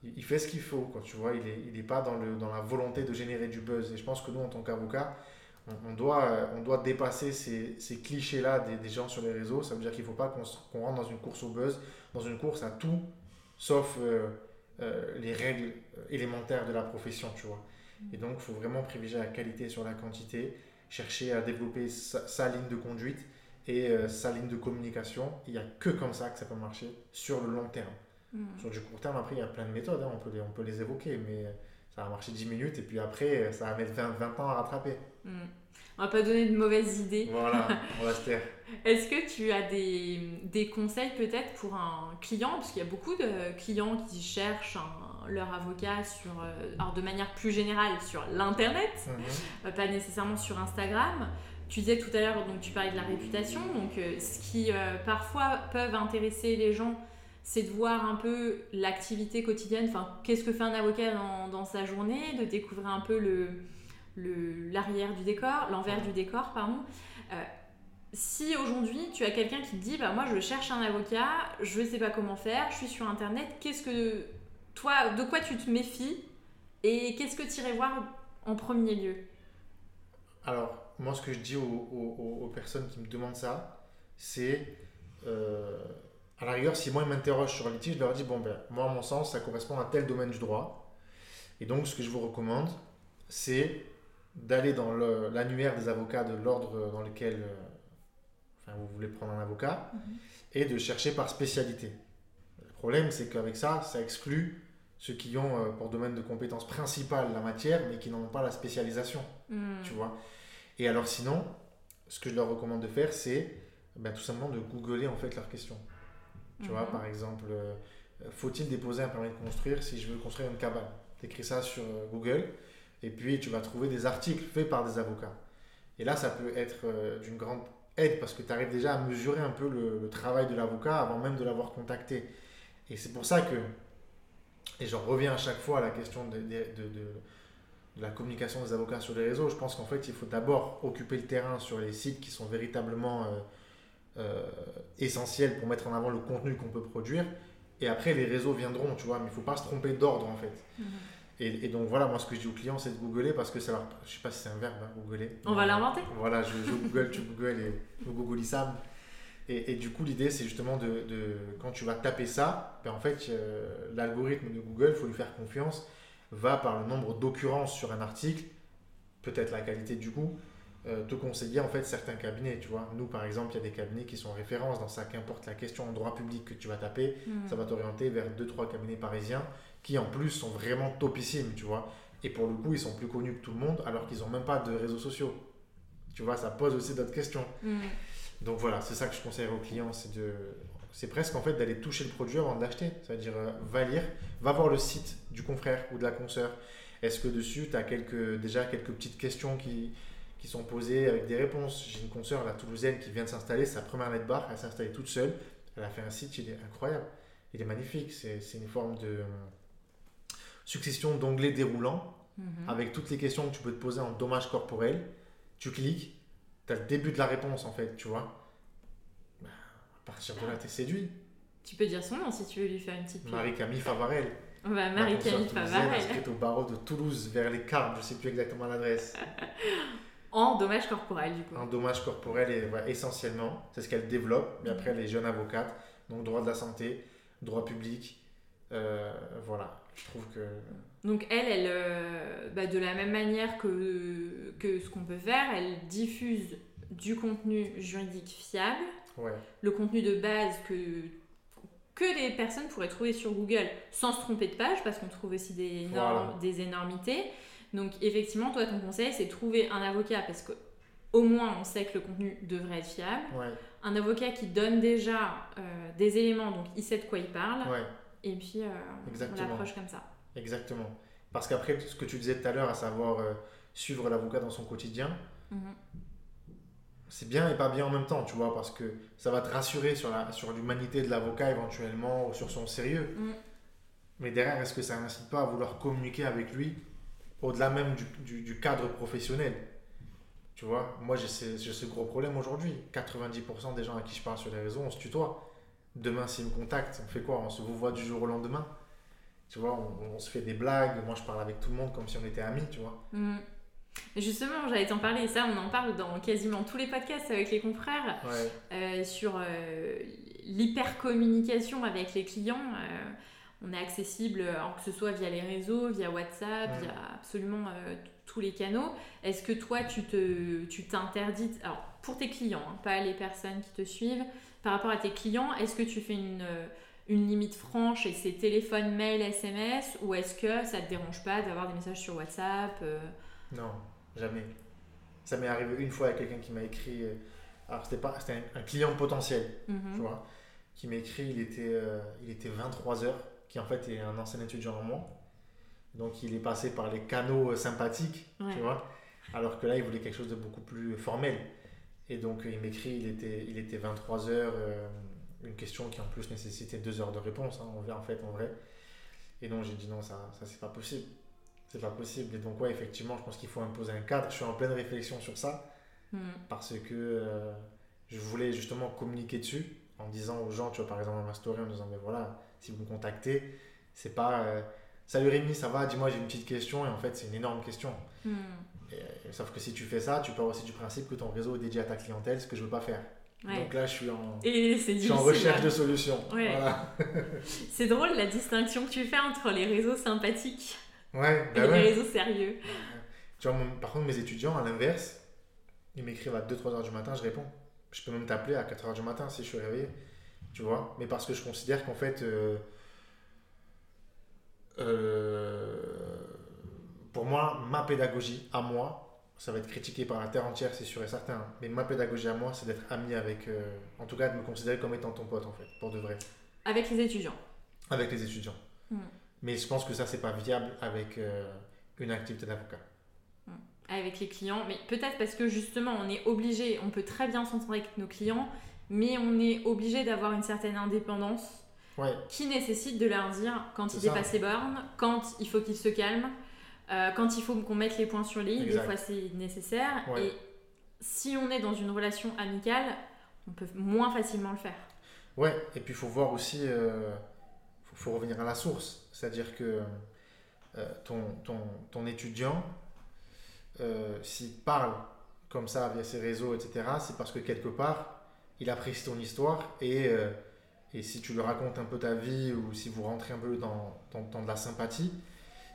S2: il fait ce qu'il faut, quoi, tu vois, il n'est il est pas dans, le, dans la volonté de générer du buzz. Et je pense que nous, en tant qu'avocat, on, doit, on doit dépasser ces, ces clichés-là des, des, gens sur les réseaux. Ça veut dire qu'il ne faut pas qu'on rentre dans une course au buzz, dans une course à tout, sauf euh, euh, les règles élémentaires de la profession, tu vois. Et donc, il faut vraiment privilégier la qualité sur la quantité, chercher à développer sa, ligne de conduite et euh, sa ligne de communication. Il n'y a que comme ça que ça peut marcher sur le long terme. Mm. Sur du court terme, après, il y a plein de méthodes, hein, on, peut les, on peut les évoquer, mais ça va marcher 10 minutes et puis après, ça va mettre 20, 20 ans à rattraper.
S1: Mm. On va pas donner de mauvaises idées.
S2: Voilà, on va se taire.
S1: Est-ce que tu as des, des conseils peut-être pour un client? Parce qu'il y a beaucoup de clients qui cherchent un, leur avocat sur, euh, alors de manière plus générale sur l'internet,
S2: Mhm.
S1: euh, pas nécessairement sur Instagram. Tu disais tout à l'heure, donc tu parlais de la réputation, donc euh, ce qui euh, parfois peuvent intéresser les gens, c'est de voir un peu l'activité quotidienne, enfin qu'est-ce que fait un avocat dans, dans sa journée, de découvrir un peu le le- l'arrière du décor, l'envers du décor, pardon. Euh, si aujourd'hui tu as quelqu'un qui te dit bah moi je cherche un avocat, je ne sais pas comment faire, je suis sur internet, qu'est-ce que toi de quoi tu te méfies et qu'est-ce que tu irais voir en premier lieu?
S2: Alors, moi, ce que je dis aux, personnes qui me demandent ça, c'est euh, à la rigueur, si moi ils m'interrogent sur un litige, je leur dis bon, ben, moi, à mon sens, ça correspond à tel domaine du droit. Et donc, ce que je vous recommande, c'est d'aller dans l'annuaire des avocats de l'ordre dans lequel euh, enfin, vous voulez prendre un avocat et de chercher par spécialité. Le problème, c'est qu'avec ça, ça exclut ceux qui ont euh, pour domaine de compétence principale la matière, mais qui n'en ont pas la spécialisation
S1: Hmm.
S2: tu vois. Et alors sinon, ce que je leur recommande de faire, c'est ben, tout simplement de googler en fait leurs questions. Tu vois,
S1: Mhm.
S2: par exemple, euh, faut-il déposer un permis de construire si je veux construire une cabane? Tu écris ça sur euh, Google et puis tu vas trouver des articles faits par des avocats. Et là, ça peut être euh, d'une grande aide parce que tu arrives déjà à mesurer un peu le, travail de l'avocat avant même de l'avoir contacté. Et c'est pour ça que, et j'en reviens à chaque fois à la question de, la communication des avocats sur les réseaux, je pense qu'en fait, il faut d'abord occuper le terrain sur les sites qui sont véritablement euh, euh, essentiels pour mettre en avant le contenu qu'on peut produire. Et après, les réseaux viendront, tu vois, mais il ne faut pas se tromper d'ordre, en fait.
S1: Mhm.
S2: Et, et donc, voilà, moi, ce que je dis aux clients, c'est de googler parce que ça leur... Je sais pas si c'est un verbe, hein, googler.
S1: On va l'inventer.
S2: Voilà, je, je google, tu googles et nous googlisam. Et, et du coup, l'idée, c'est justement de, de- quand tu vas taper ça, ben en fait, euh, l'algorithme de Google, il faut lui faire confiance, va par le nombre d'occurrences sur un article, peut-être la qualité du coup, euh, te conseiller en fait certains cabinets. Tu vois, nous par exemple, il y a des cabinets qui sont en référence dans ça, qu'importe la question en droit public que tu vas taper,
S1: Hmm.
S2: ça va t'orienter vers 2-3 cabinets parisiens qui en plus sont vraiment topissimes, tu vois. Et pour le coup, ils sont plus connus que tout le monde alors qu'ils n'ont même pas de réseaux sociaux. Tu vois, ça pose aussi d'autres questions.
S1: Hmm.
S2: Donc voilà, c'est ça que je conseillerais aux clients, c'est de, c'est presque en fait d'aller toucher le produit avant de l'acheter. C'est-à-dire, euh, va lire, va voir le site du confrère ou de la consoeur. Est-ce que dessus, tu as quelques, déjà quelques petites questions qui, qui sont posées avec des réponses J'ai une consoeur, la toulousaine, qui vient de s'installer, sa première lettre barre, elle s'est installée toute seule. Elle a fait un site, il est incroyable. Il est magnifique. C'est, une forme de euh, succession d'onglets déroulants
S1: Mhm.
S2: avec toutes les questions que tu peux te poser en dommages corporels. Tu cliques, tu as le début de la réponse en fait, tu vois. Bah, à partir de là, tu es séduit.
S1: Tu peux dire son nom si tu veux lui faire une petite.
S2: Marie-Camille Favarel.
S1: Bah, Marie-Camille Favarel.
S2: inscrite au barreau de Toulouse vers les Carmes, je sais plus exactement l'adresse.
S1: En dommage corporel, du coup.
S2: En dommages corporels, et, ouais, essentiellement, c'est ce qu'elle développe. Mais après, elle est jeune avocate, donc droit de la santé, droit public. euh, voilà, je trouve que.
S1: Donc elle, elle euh, bah, de la même manière que, que ce qu'on peut faire, elle diffuse du contenu juridique fiable,
S2: Ouais,
S1: le contenu de base que, que les personnes pourraient trouver sur Google sans se tromper de page, parce qu'on trouve aussi des, énormes-
S2: Voilà.
S1: des énormités. Donc effectivement, toi, ton conseil, c'est trouver un avocat, parce que au moins on sait que le contenu devrait être fiable.
S2: ouais,
S1: Un avocat qui donne déjà euh, des éléments, donc il sait de quoi il parle,
S2: ouais.
S1: et puis euh, on l'approche comme ça.
S2: Exactement. Parce qu'après, ce que tu disais tout à l'heure, à savoir euh, suivre l'avocat dans son quotidien,
S1: Mhm.
S2: c'est bien et pas bien en même temps, tu vois, parce que ça va te rassurer sur la sur l'humanité de l'avocat éventuellement, ou sur son sérieux.
S1: Mm.
S2: Mais derrière, est-ce que ça n'incite pas à vouloir communiquer avec lui au-delà même du, du- du cadre professionnel Tu vois, moi j'ai ce, ce gros problème aujourd'hui. 90% des gens à qui je parle sur les réseaux, on se tutoie. Demain, s'ils me contactent, on fait quoi? On se vous voit du jour au lendemain Tu vois, on, on se fait des blagues. Moi, je parle avec tout le monde comme si on était amis, tu vois.
S1: Mm. Justement, j'allais t'en parler, ça on en parle dans quasiment tous les podcasts avec les confrères,
S2: Ouais,
S1: euh, sur euh, l'hypercommunication avec les clients. euh, on est accessible, alors que ce soit via les réseaux, via WhatsApp,
S2: Ouais.
S1: via absolument euh, tous les canaux. Est-ce que toi, tu te, tu t'interdis, alors pour tes clients, hein, pas les personnes qui te suivent, par rapport à tes clients, est-ce que tu fais une, euh, une limite franche et c'est téléphone, mail, SMS, ou est-ce que ça te dérange pas d'avoir des messages sur WhatsApp euh,
S2: non, jamais. Ça m'est arrivé une fois avec quelqu'un qui m'a écrit. euh, Alors, c'était pas, c'était un, client potentiel.
S1: mhm.
S2: tu vois, qui m'a écrit, il était, euh, il était 23h, qui en fait est un ancien étudiant en moi. Donc il est passé par les canaux euh, sympathiques,
S1: Ouais.
S2: tu vois. Alors que là, il voulait quelque chose de beaucoup plus formel. Et donc euh, il m'écrit, il était, il était 23h, une question qui en plus nécessitait 2 heures de réponse, hein, en fait, en vrai. Et donc j'ai dit non, ça, ça c'est pas possible. C'est pas possible. Et donc ouais, effectivement, je pense qu'il faut imposer un cadre. Je suis en pleine réflexion sur ça
S1: Hmm.
S2: parce que euh, je voulais justement communiquer dessus en disant aux gens, tu vois, par exemple dans ma story, en disant, mais voilà, si vous me contactez, c'est pas euh, salut Rémi, ça va, dis-moi, j'ai une petite question, et en fait, c'est une énorme question.
S1: Hmm.
S2: Et, euh, sauf que si tu fais ça, tu pars aussi du principe que ton réseau est dédié à ta clientèle, ce que je veux pas faire.
S1: Ouais.
S2: Donc là, je suis en,
S1: Et c'est
S2: je suis en
S1: difficile.
S2: recherche de solutions.
S1: Ouais.
S2: Voilà.
S1: C'est drôle la distinction que tu fais entre les réseaux sympathiques
S2: Ouais,
S1: et
S2: bah
S1: les réseaux sérieux.
S2: Tu vois, mon- par contre, mes étudiants, à l'inverse, ils m'écrivent à 2-3 heures du matin, je réponds. Je peux même t'appeler à 4 heures du matin si je suis réveillé. Tu vois Mais parce que je considère qu'en fait, euh, euh, pour moi, ma pédagogie à moi, ça va être critiqué par la terre entière, c'est sûr et certain. hein. Mais ma pédagogie à moi, c'est d'être ami avec, euh, en tout cas, de me considérer comme étant ton pote, en fait, pour de vrai,
S1: Avec les étudiants.
S2: avec les étudiants.
S1: Hmm.
S2: Mais je pense que ça, c'est pas viable avec une activité d'avocat.
S1: avec les clients, mais peut-être parce que justement on est obligé, on peut très bien s'entendre avec nos clients, mais on est obligé d'avoir une certaine indépendance
S2: Ouais,
S1: qui nécessite de leur dire quand il
S2: ça.
S1: dépasse les bornes, quand il faut qu'il se calme, euh, quand il faut qu'on mette les points sur les i, des fois c'est nécessaire,
S2: Ouais.
S1: et si on est dans une relation amicale, on peut moins facilement le faire.
S2: Ouais, et puis il faut voir aussi, euh, faut, faut revenir à la source. C'est-à-dire que euh, ton, ton, ton étudiant, s'il parle comme ça via ses réseaux, etc., c'est parce que quelque part, il apprécie ton histoire et, euh, et si tu lui racontes un peu ta vie ou si vous rentrez un peu dans, dans, de la sympathie,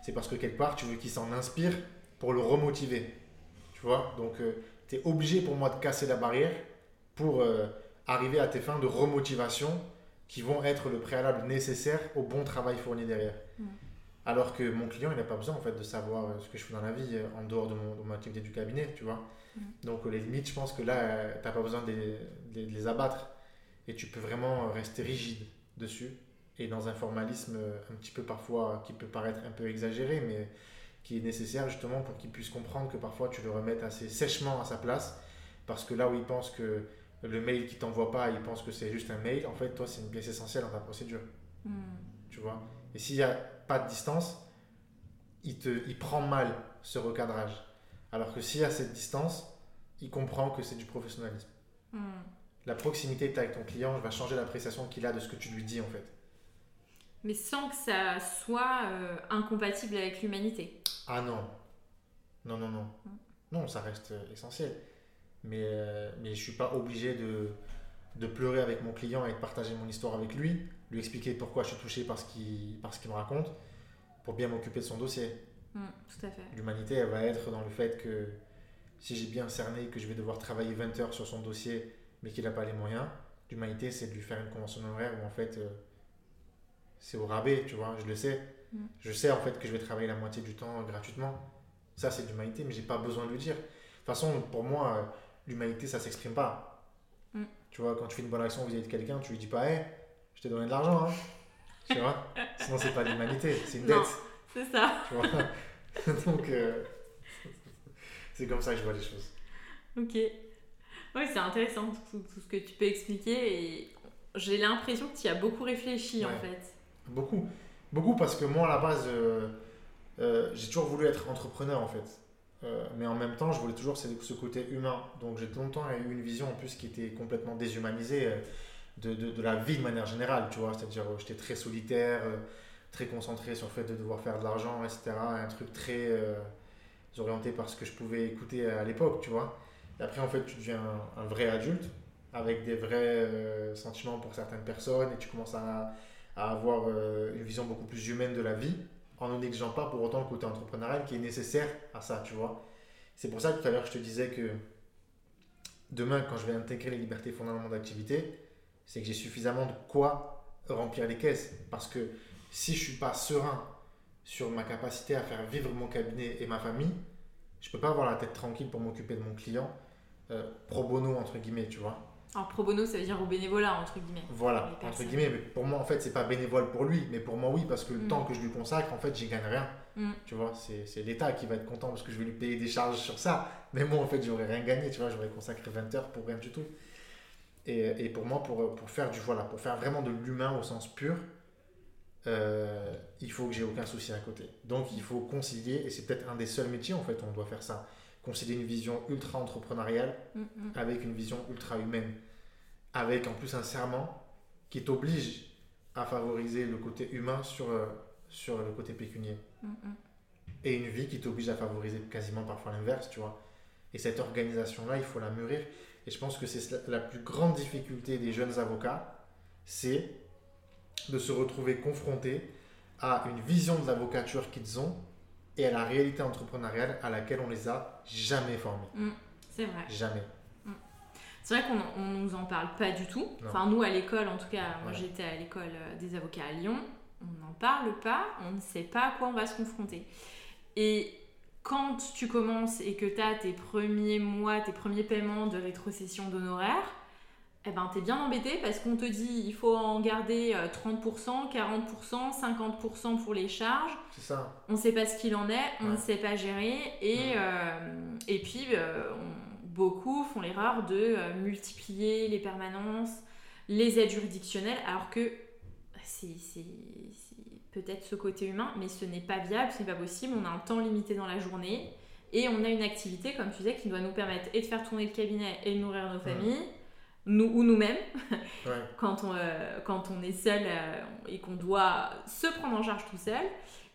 S2: c'est parce que quelque part, tu veux qu'il s'en inspire pour le remotiver. Tu vois? Donc, tu es obligé pour moi de casser la barrière pour euh, arriver à tes fins de remotivation qui vont être le préalable nécessaire au bon travail fourni derrière.
S1: Mm.
S2: Alors que mon client, il n'a pas besoin en fait de savoir euh, ce que je fais dans la vie euh, en dehors de mon, de mon activité du cabinet, tu vois.
S1: Mm.
S2: Donc euh, les limites, je pense que là, tu n'as pas besoin de les, de abattre et tu peux vraiment euh, rester rigide dessus et dans un formalisme euh, un petit peu parfois qui peut paraître un peu exagéré, mais qui est nécessaire justement pour qu'il puisse comprendre que parfois tu le remettes assez sèchement à sa place parce que là où il pense que le mail qui t'envoie pas, il pense que c'est juste un mail, en fait, toi, c'est une pièce essentielle dans ta procédure,
S1: Hmm.
S2: tu vois? Et s'il n'y a pas de distance, il, te, il prend mal ce recadrage. Alors que s'il y a cette distance, il comprend que c'est du professionnalisme.
S1: Hmm.
S2: La proximité que tu as avec ton client va changer l'appréciation qu'il a de ce que tu lui dis, en fait.
S1: Mais sans que ça soit euh, incompatible avec l'humanité.
S2: Ah non. Non, non, non.
S1: Mm.
S2: Non, ça reste euh, essentiel. Mais, euh, mais je suis pas obligé de, de pleurer avec mon client et de partager mon histoire avec lui, lui expliquer pourquoi je suis touché par ce qu'il par ce qu'il me raconte, pour bien m'occuper de son dossier.
S1: Hmm, tout à fait.
S2: L'humanité, elle va être dans le fait que si j'ai bien cerné que je vais devoir travailler 20 heures sur son dossier, mais qu'il n'a pas les moyens, l'humanité, c'est de lui faire une convention horaire où en fait, euh, c'est au rabais, tu vois, je le sais.
S1: Mm.
S2: Je sais en fait que je vais travailler la moitié du temps gratuitement. Ça, c'est de l'humanité, mais j'ai pas besoin de le dire. De toute façon, pour moi, euh, l'humanité, ça s'exprime pas.
S1: Mm.
S2: Tu vois, quand tu fais une bonne action vis-à-vis de quelqu'un, tu lui dis pas, hé, je t'ai donné de l'argent, hein. tu vois? Sinon, c'est pas de l'humanité, c'est une
S1: Non.
S2: dette.
S1: C'est ça.
S2: Tu vois? Donc, euh, c'est comme ça que je vois les choses.
S1: Ok. Oui, c'est intéressant tout, tout ce que tu peux expliquer et j'ai l'impression que tu y as beaucoup réfléchi en fait.
S2: Beaucoup. Beaucoup parce que moi, à la base, euh, euh, j'ai toujours voulu être entrepreneur en fait. Euh, mais en même temps, je voulais toujours ce, ce côté humain. Donc j'ai longtemps eu une vision en plus qui était complètement déshumanisée de, de, de la vie de manière générale, tu vois. C'est-à-dire, euh, j'étais très solitaire, euh, très concentré sur le fait de devoir faire de l'argent, etc. Un truc très euh, orienté par ce que je pouvais écouter à l'époque, tu vois. Et après, en fait, tu deviens un, vrai adulte avec des vrais sentiments pour certaines personnes et tu commences à à avoir une vision beaucoup plus humaine de la vie en ne négligeant pas pour autant le côté entrepreneurial qui est nécessaire à ça, tu vois. C'est pour ça que tout à l'heure je te disais que demain, quand je vais intégrer les libertés fondamentales d'activité, c'est que j'ai suffisamment de quoi remplir les caisses. Parce que si je suis pas serein sur ma capacité à faire vivre mon cabinet et ma famille, je peux pas avoir la tête tranquille pour m'occuper de mon client euh, pro bono entre guillemets, tu vois.
S1: Alors pro bono, ça veut dire au bénévolat, entre guillemets.
S2: Voilà, entre guillemets. Mais pour moi, en fait, c'est pas bénévole pour lui, mais pour moi, oui, parce que le
S1: Mm.
S2: temps que je lui consacre, en fait, j'y gagne rien.
S1: Mm.
S2: Tu vois, c'est c'est l'État qui va être content parce que je vais lui payer des charges sur ça. Mais moi, en fait, j'aurais rien gagné, tu vois, j'aurais consacré 20 heures pour rien du tout. Et, et pour moi, pour, pour faire du voilà, pour faire vraiment de l'humain au sens pur, euh, il faut que j'ai aucun souci à côté. Donc, il faut concilier, et c'est peut-être un des seuls métiers, en fait, où on doit faire ça. Concilier une vision ultra entrepreneuriale
S1: Mm, mm.
S2: avec une vision ultra humaine, avec en plus un serment qui t'oblige à favoriser le côté humain sur, euh, sur le côté pécunier.
S1: Mm, mm.
S2: Et une vie qui t'oblige à favoriser quasiment parfois l'inverse, tu vois. Et cette organisation-là, il faut la mûrir. Et je pense que c'est la plus grande difficulté des jeunes avocats, c'est de se retrouver confrontés à une vision de l'avocature qu'ils ont et à la réalité entrepreneuriale à laquelle on les a jamais formés.
S1: C'est vrai.
S2: Jamais.
S1: C'est vrai qu'on on nous en parle pas du tout.
S2: Non.
S1: Enfin, nous à l'école, en tout cas, moi
S2: Ouais.
S1: j'étais à l'école euh, des avocats à Lyon. On n'en parle pas, on ne sait pas à quoi on va se confronter. Et quand tu commences et que tu as tes premiers mois, tes premiers paiements de rétrocession d'honoraires, eh ben, tu es bien embêté parce qu'on te dit il faut en garder euh, 30%, 40%, 50% pour les charges.
S2: C'est ça.
S1: On ne sait pas ce qu'il en est, on
S2: Ouais.
S1: ne sait pas gérer. Et,
S2: Ouais.
S1: euh, et puis, euh, on- beaucoup font l'erreur de euh, multiplier les permanences, les aides juridictionnelles, alors que c'est peut-être ce côté humain, mais ce n'est pas viable, ce n'est pas possible. On a un temps limité dans la journée et on a une activité, comme tu disais, qui doit nous permettre et de faire tourner le cabinet et de nourrir nos familles, nous ou nous-mêmes
S2: Ouais.
S1: quand on, euh, quand on est seul euh, et qu'on doit se prendre en charge tout seul.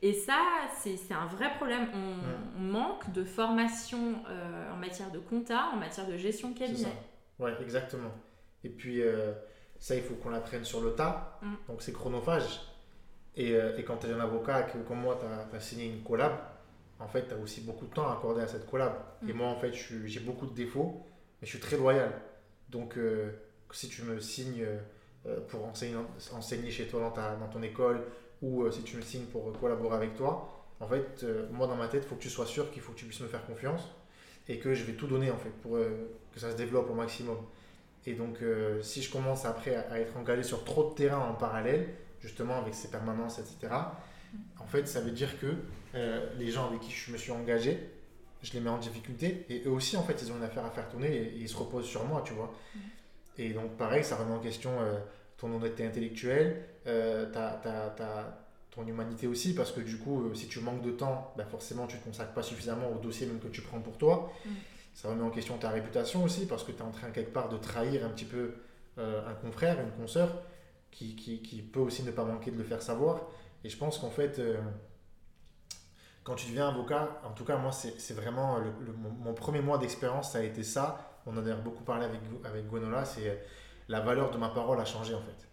S1: Et ça, c'est un vrai problème. On, on manque de formation euh, en matière de compta, en matière de gestion de
S2: C'est ça.
S1: cabinet.
S2: Ouais, exactement. Et puis, ça, il faut qu'on l'apprenne sur le tas.
S1: Mm.
S2: Donc, c'est chronophage. Et, euh, et quand tu es un avocat, que, comme moi, tu as, signé une collab, en fait, tu as aussi beaucoup de temps à accorder à cette collab.
S1: Mm.
S2: Et moi, en fait, j'ai beaucoup de défauts, mais je suis très loyal. Donc, euh, si tu me signes euh, pour enseigner, enseigner chez toi dans, ta, dans ton école, ou euh, si tu me signes pour collaborer avec toi, en fait, moi, dans ma tête, il faut que tu sois sûr qu'il faut que tu puisses me faire confiance et que je vais tout donner, en fait, pour que ça se développe au maximum. Et donc, si je commence après à, à être engagé sur trop de terrain en parallèle, justement avec ces permanences, etc., en fait, ça veut dire que euh, les gens avec qui je me suis engagé, je les mets en difficulté et eux aussi, en fait, ils ont une affaire à faire tourner et, et ils se reposent sur moi, tu vois. Et donc, pareil, ça remet en question euh, ton honnêteté intellectuelle, euh, ta, ta- ta- ton humanité aussi, parce que du coup, euh, si tu manques de temps, bah forcément, tu ne te consacres pas suffisamment au dossier même que tu prends pour toi. Ça remet en question ta réputation aussi, parce que tu es en train quelque part de trahir un petit peu un confrère, une consoeur, qui, qui, qui peut aussi ne pas manquer de le faire savoir. Et je pense qu'en fait, euh, quand tu deviens avocat, en tout cas, moi, c'est vraiment le, le- mon, mon premier mois d'expérience, ça a été ça. On en a d'ailleurs beaucoup parlé avec, avec Gwenola, c'est euh, la valeur de ma parole a changé en fait.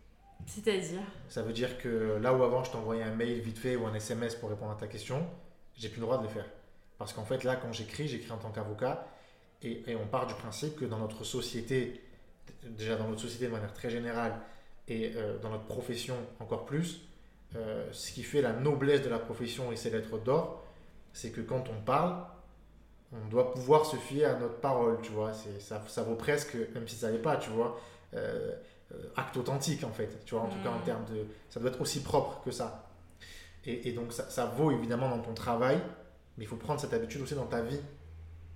S1: C'est-à-dire?
S2: Ça veut dire que là où avant je t'envoyais un mail vite fait ou un SMS pour répondre à ta question, j'ai plus le droit de le faire. Parce qu'en fait, là, quand j'écris, j'écris en tant qu'avocat et, et on part du principe que dans notre société, déjà dans notre société de manière très générale et euh, dans notre profession encore plus, euh, ce qui fait la noblesse de la profession et ses lettres d'or, c'est que quand on parle, on doit pouvoir se fier à notre parole, tu vois. C'est, ça, ça vaut presque, même si ça n'est pas, tu vois, euh, acte authentique en fait, tu vois, en tout cas en
S1: Mm.
S2: termes de. Ça doit être aussi propre que ça. Et, et donc ça, ça vaut évidemment dans ton travail, mais il faut prendre cette habitude aussi dans ta vie,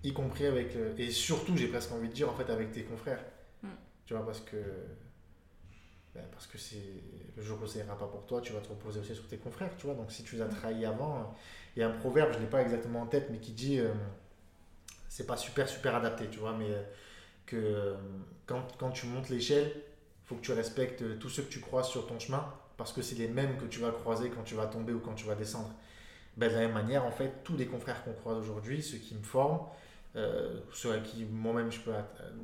S2: y compris avec. et surtout, j'ai presque envie de dire, en fait, avec tes confrères.
S1: Mm.
S2: Tu vois, parce que. Ben, parce que c'est le jour où ça ira pas pour toi, tu vas te reposer aussi sur tes confrères, tu vois. Donc si tu les as trahis avant, il y a un proverbe, je l'ai pas exactement en tête, mais qui dit, euh, c'est pas super super adapté, tu vois, mais euh, que euh, quand, quand tu montes l'échelle, faut que tu respectes euh, tous ceux que tu croises sur ton chemin, parce que c'est les mêmes que tu vas croiser quand tu vas tomber ou quand tu vas descendre. Ben, de la même manière, en fait, tous les confrères qu'on croise aujourd'hui, ceux qui me forment, ceux à qui moi-même je peux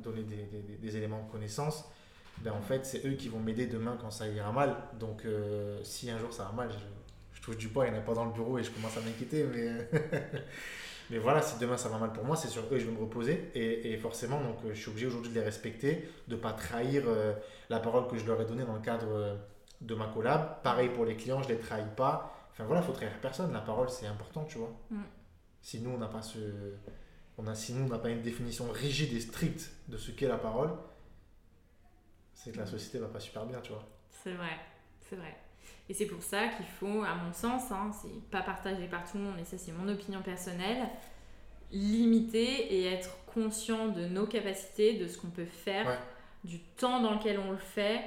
S2: donner des, des- des éléments de connaissance, ben, en fait, c'est eux qui vont m'aider demain quand ça ira mal. Donc, euh, si un jour ça va mal, je, je touche du bois, il n'y en a pas dans le bureau et je commence à m'inquiéter. Mais, mais voilà, si demain ça va mal pour moi, c'est sur eux que je vais me reposer. Et, et forcément, donc, je suis obligé aujourd'hui de les respecter, de ne pas trahir euh, la parole que je leur ai donnée dans le cadre euh, de ma collab. Pareil pour les clients, je ne les trahis pas. Enfin voilà, il faut trahir personne. La parole, c'est important, tu vois.
S1: Mm.
S2: Si nous, on n'a pas ce... On a, si nous, on n'a pas une définition rigide et stricte de ce qu'est la parole, c'est que la société va pas super bien, tu vois.
S1: C'est vrai, c'est vrai. Et c'est pour ça qu'il faut, à mon sens, hein, c'est pas partagé par tout le monde, mais ça c'est mon opinion personnelle, limiter et être conscient de nos capacités, de ce qu'on peut faire,
S2: Ouais.
S1: du temps dans lequel on le fait,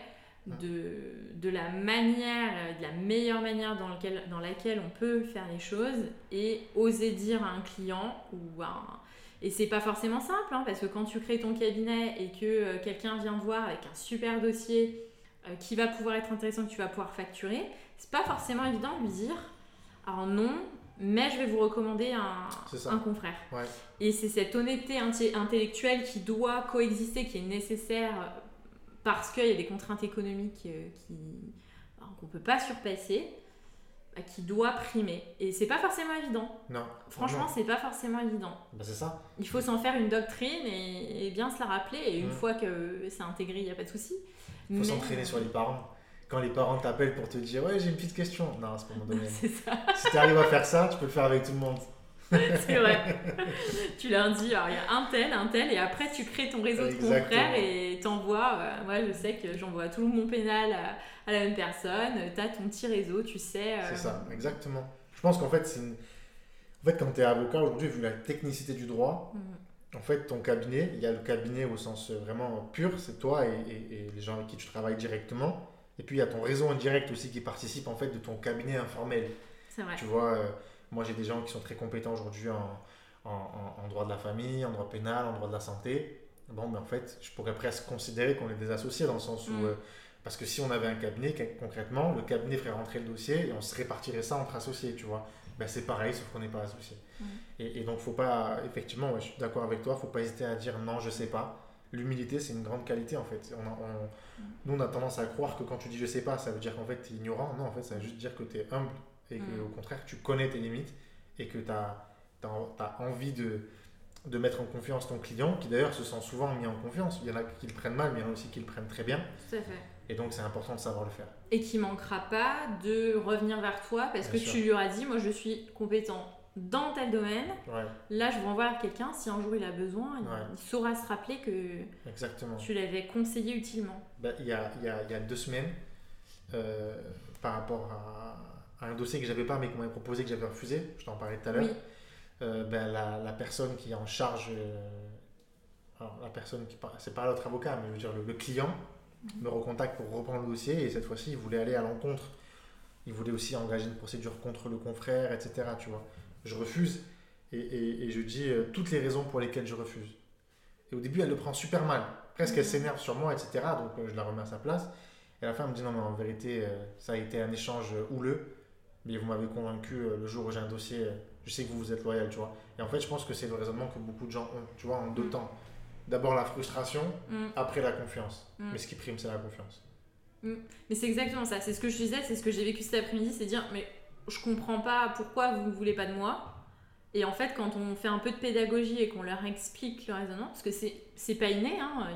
S1: de, de la manière, de la meilleure manière dans, lequel, dans laquelle on peut faire les choses et oser dire à un client ou à un... Et c'est pas forcément simple, hein, parce que quand tu crées ton cabinet et que euh, quelqu'un vient te voir avec un super dossier euh, qui va pouvoir être intéressant, que tu vas pouvoir facturer, c'est pas forcément évident de lui dire alors non, mais je vais vous recommander un, un confrère.
S2: Ouais.
S1: Et c'est cette honnêteté intellectuelle qui doit coexister, qui est nécessaire euh, parce qu'il y a des contraintes économiques euh, qui, qu'on peut pas surpasser, euh, qui doit primer. Et c'est pas forcément évident.
S2: Non.
S1: Franchement, c'est pas forcément évident.
S2: Bah, c'est ça.
S1: Il faut s'en faire une doctrine et, et bien se la rappeler. Et une
S2: Mm.
S1: fois que c'est intégré, il n'y a pas de souci.
S2: Il faut s'entraîner sur les parents. Quand les parents t'appellent pour te dire Ouais, j'ai une petite question. Non, c'est pas mon domaine.
S1: C'est ça,
S2: si tu arrives à faire ça, tu peux le faire avec tout le monde.
S1: c'est vrai. tu leur dis, alors il y a un tel, un tel, et après tu crées ton réseau de confrères et t'envoies. euh, moi, je sais que j'envoie tout mon pénal à, à la même personne. T'as ton petit réseau, tu sais. euh,
S2: C'est ça, exactement. Je pense qu'en fait, c'est une... en fait, quand tu es avocat aujourd'hui, vu la technicité du droit,
S1: mm,
S2: en fait, ton cabinet, il y a le cabinet au sens euh, vraiment pur, c'est toi et, et- et les gens avec qui tu travailles directement. Et puis, il y a ton réseau indirect aussi qui participe en fait de ton cabinet informel.
S1: C'est vrai.
S2: Tu vois, euh, moi j'ai des gens qui sont très compétents aujourd'hui en, en, droit de la famille, en droit pénal, en droit de la santé. Bon, mais en fait, je pourrais presque considérer qu'on est des associés dans le sens où.
S1: Mm.
S2: euh, parce que si on avait un cabinet, concrètement, le cabinet ferait rentrer le dossier et on se répartirait ça entre associés, tu vois. Ben, c'est pareil, sauf qu'on n'est pas associé.
S1: Mm.
S2: Et, et donc, faut pas, effectivement, ouais, je suis d'accord avec toi, faut pas hésiter à dire non, je sais pas. L'humilité, c'est une grande qualité en fait. On a- on-
S1: Mm.
S2: Nous, on a tendance à croire que quand tu dis je sais pas, ça veut dire qu'en fait tu es ignorant. Non, en fait, ça veut juste dire que tu es humble et que
S1: Mm.
S2: au contraire, tu connais tes limites et que tu as, envie de, de mettre en confiance ton client, qui d'ailleurs se sent souvent mis en confiance. Il y en a qui le prennent mal, mais il y en a aussi qui le prennent très bien.
S1: Tout à fait.
S2: Et donc, c'est important de savoir le faire.
S1: Et qui manquera pas de revenir vers toi parce
S2: Bien
S1: que
S2: sûr.
S1: tu lui auras dit Moi, je suis compétent dans tel domaine.
S2: Ouais,
S1: Là, je vous envoie vers quelqu'un. Si un jour il a besoin, il,
S2: Ouais.
S1: il saura se rappeler que
S2: exactement.
S1: tu l'avais conseillé utilement.
S2: Ben, il, y a, y a, y a deux semaines, euh, par rapport à, à un dossier que j'avais pas, mais qu'on m'avait proposé, que j'avais refusé, je t'en parlais tout à l'heure.
S1: Oui.
S2: euh, ben, la, la personne qui est en charge, euh, alors la personne qui, c'est pas l'autre avocat, mais je veux dire le, le client, me recontacte pour reprendre le dossier et cette fois-ci il voulait aller à l'encontre. Il voulait aussi engager une procédure contre le confrère, etc. Tu vois. Je refuse et, et- et je dis euh, toutes les raisons pour lesquelles je refuse. Et au début elle le prend super mal, presque elle
S1: Mhm.
S2: s'énerve sur moi, etc. Donc euh, je la remets à sa place. Et à la fin elle me dit non mais en vérité ça a été un échange houleux, mais vous m'avez convaincu euh, le jour où j'ai un dossier, euh, je sais que vous vous êtes loyal, tu vois. Et en fait je pense que c'est le raisonnement que beaucoup de gens ont, tu vois, en deux
S1: Mhm.
S2: temps. D'abord la frustration,
S1: Mm.
S2: après la confiance.
S1: Mm.
S2: Mais ce qui prime c'est la confiance.
S1: Mais c'est exactement ça. C'est ce que je disais, c'est ce que j'ai vécu cet après-midi c'est dire Mais je comprends pas pourquoi vous ne voulez pas de moi. Et en fait, quand on fait un peu de pédagogie et qu'on leur explique le raisonnement, parce que c'est c'est pas inné, hein,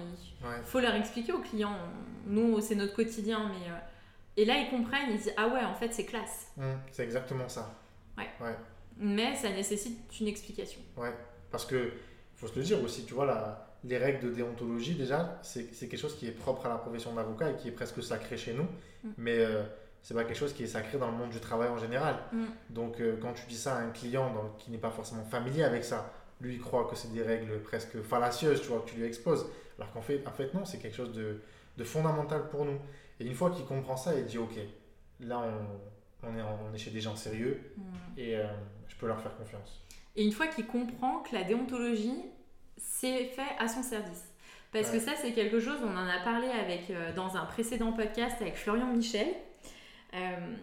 S1: il
S2: Ouais.
S1: faut leur expliquer aux clients. Nous, c'est notre quotidien, mais. Et là, ils comprennent, ils disent Ah ouais, en fait, c'est classe.
S2: Mm, c'est exactement ça.
S1: Mais ça nécessite une explication.
S2: Ouais. Parce que, faut se le dire aussi, tu vois, la- les règles de déontologie, déjà, c'est c'est quelque chose qui est propre à la profession d'avocat et qui est presque sacré chez nous.
S1: Mm.
S2: Mais euh, c'est pas quelque chose qui est sacré dans le monde du travail en général.
S1: Mm.
S2: Donc, euh, quand tu dis ça à un client dans- qui n'est pas forcément familier avec ça, lui, il croit que c'est des règles presque fallacieuses, tu vois, que tu lui exposes. Alors qu'en fait, en fait, non, c'est quelque chose de, de fondamental pour nous. Et une fois qu'il comprend ça, il dit, OK, là, on, on, est, en- on est chez des gens sérieux
S1: Mm.
S2: et euh, je peux leur faire confiance.
S1: Et une fois qu'il comprend que la déontologie, c'est fait à son service. Parce que ça, c'est quelque chose, on en a parlé avec, euh, dans un précédent podcast avec Florian Michel, euh,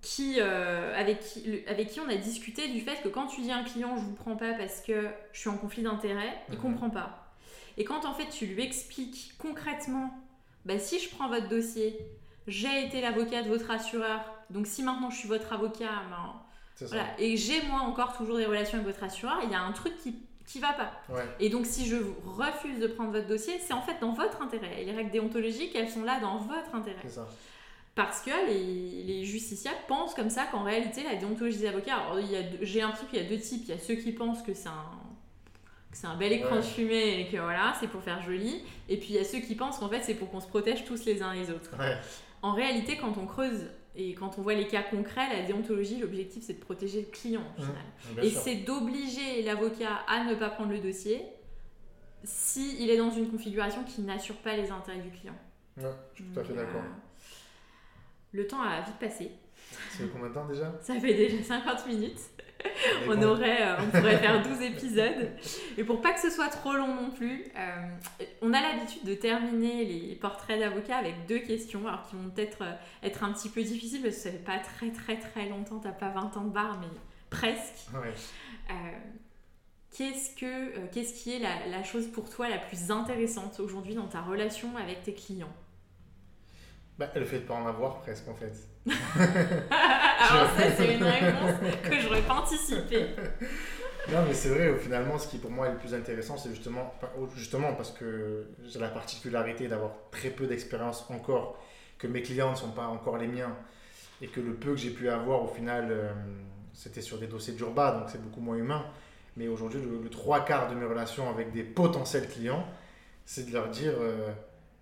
S1: qui, euh, avec, qui, le- avec qui on a discuté du fait que quand tu dis à un client je vous prends pas parce que je suis en conflit d'intérêt, il
S2: Mhm.
S1: comprend pas. Et quand en fait tu lui expliques concrètement, bah, si je prends votre dossier, j'ai été l'avocat de votre assureur, donc si maintenant je suis votre avocat, ben, voilà. Et j'ai moi encore toujours des relations avec votre assureur, il y a un truc qui qui va pas.
S2: Ouais.
S1: Et donc si je refuse de prendre votre dossier, c'est en fait dans votre intérêt. Et les règles déontologiques, elles sont là dans votre intérêt.
S2: Ça.
S1: Parce que les, les justiciables pensent comme ça qu'en réalité la déontologie des avocats, alors j'ai l'impression qu'il y a deux types. Il y a ceux qui pensent que c'est un c'est un bel écran
S2: Ouais.
S1: de fumée et que voilà, c'est pour faire joli. Et puis il y a ceux qui pensent qu'en fait c'est pour qu'on se protège tous les uns les autres.
S2: Ouais,
S1: En réalité, quand on creuse et quand on voit les cas concrets, la déontologie, l'objectif c'est de protéger le client au
S2: Mmh,
S1: final. Et c'est d'obliger l'avocat à ne pas prendre le dossier s'il est dans une configuration qui n'assure pas les intérêts du client.
S2: Ouais, je suis tout à fait
S1: Donc,
S2: d'accord.
S1: euh, le temps a vite passé.
S2: C'est combien de temps déjà?
S1: Ça fait déjà 50 minutes. On,
S2: bon,
S1: aurait, euh, on pourrait faire 12 épisodes. Et pour pas que ce soit trop long non plus, euh, on a l'habitude de terminer les portraits d'avocats avec deux questions, alors qui vont peut-être euh, être un petit peu difficiles parce que ça fait pas très très très longtemps, t'as pas 20 ans de bar, mais presque.
S2: ouais.
S1: Euh, qu'est-ce, que, qu'est-ce qui est la, la chose pour toi la plus intéressante aujourd'hui dans ta relation avec tes clients?
S2: Bah, le fait de pas en avoir presque en fait.
S1: Alors ça c'est une réponse que j'aurais pas anticipée.
S2: Non, mais c'est vrai, finalement, ce qui pour moi est le plus intéressant, c'est justement, justement parce que j'ai la particularité d'avoir très peu d'expérience encore, que mes clients ne sont pas encore les miens, et que le peu que j'ai pu avoir, au final, euh, c'était sur des dossiers d'urba, donc c'est beaucoup moins humain. Mais aujourd'hui, le, le trois quarts de mes relations avec des potentiels clients, c'est de leur dire euh,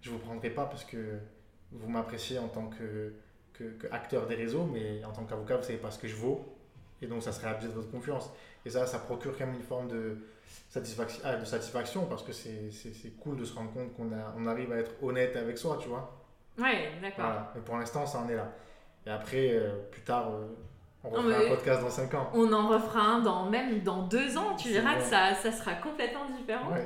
S2: je ne vous prendrai pas parce que vous m'appréciez en tant que, que, que acteur des réseaux, mais en tant qu'avocat, vous ne savez pas ce que je vaux, et donc ça serait abusé de votre confiance. Et ça, ça procure quand même une forme de satisfaction, ah, de satisfaction parce que c'est cool de se rendre compte qu'on on arrive à être honnête avec soi, tu vois.
S1: Ouais, d'accord.
S2: Voilà. Mais pour l'instant, ça en est là. Et après, euh, plus tard, euh, on refera un podcast dans 5 ans.
S1: On en refera un dans même dans deux ans, tu verras que ça, ça sera complètement différent.
S2: Ouais.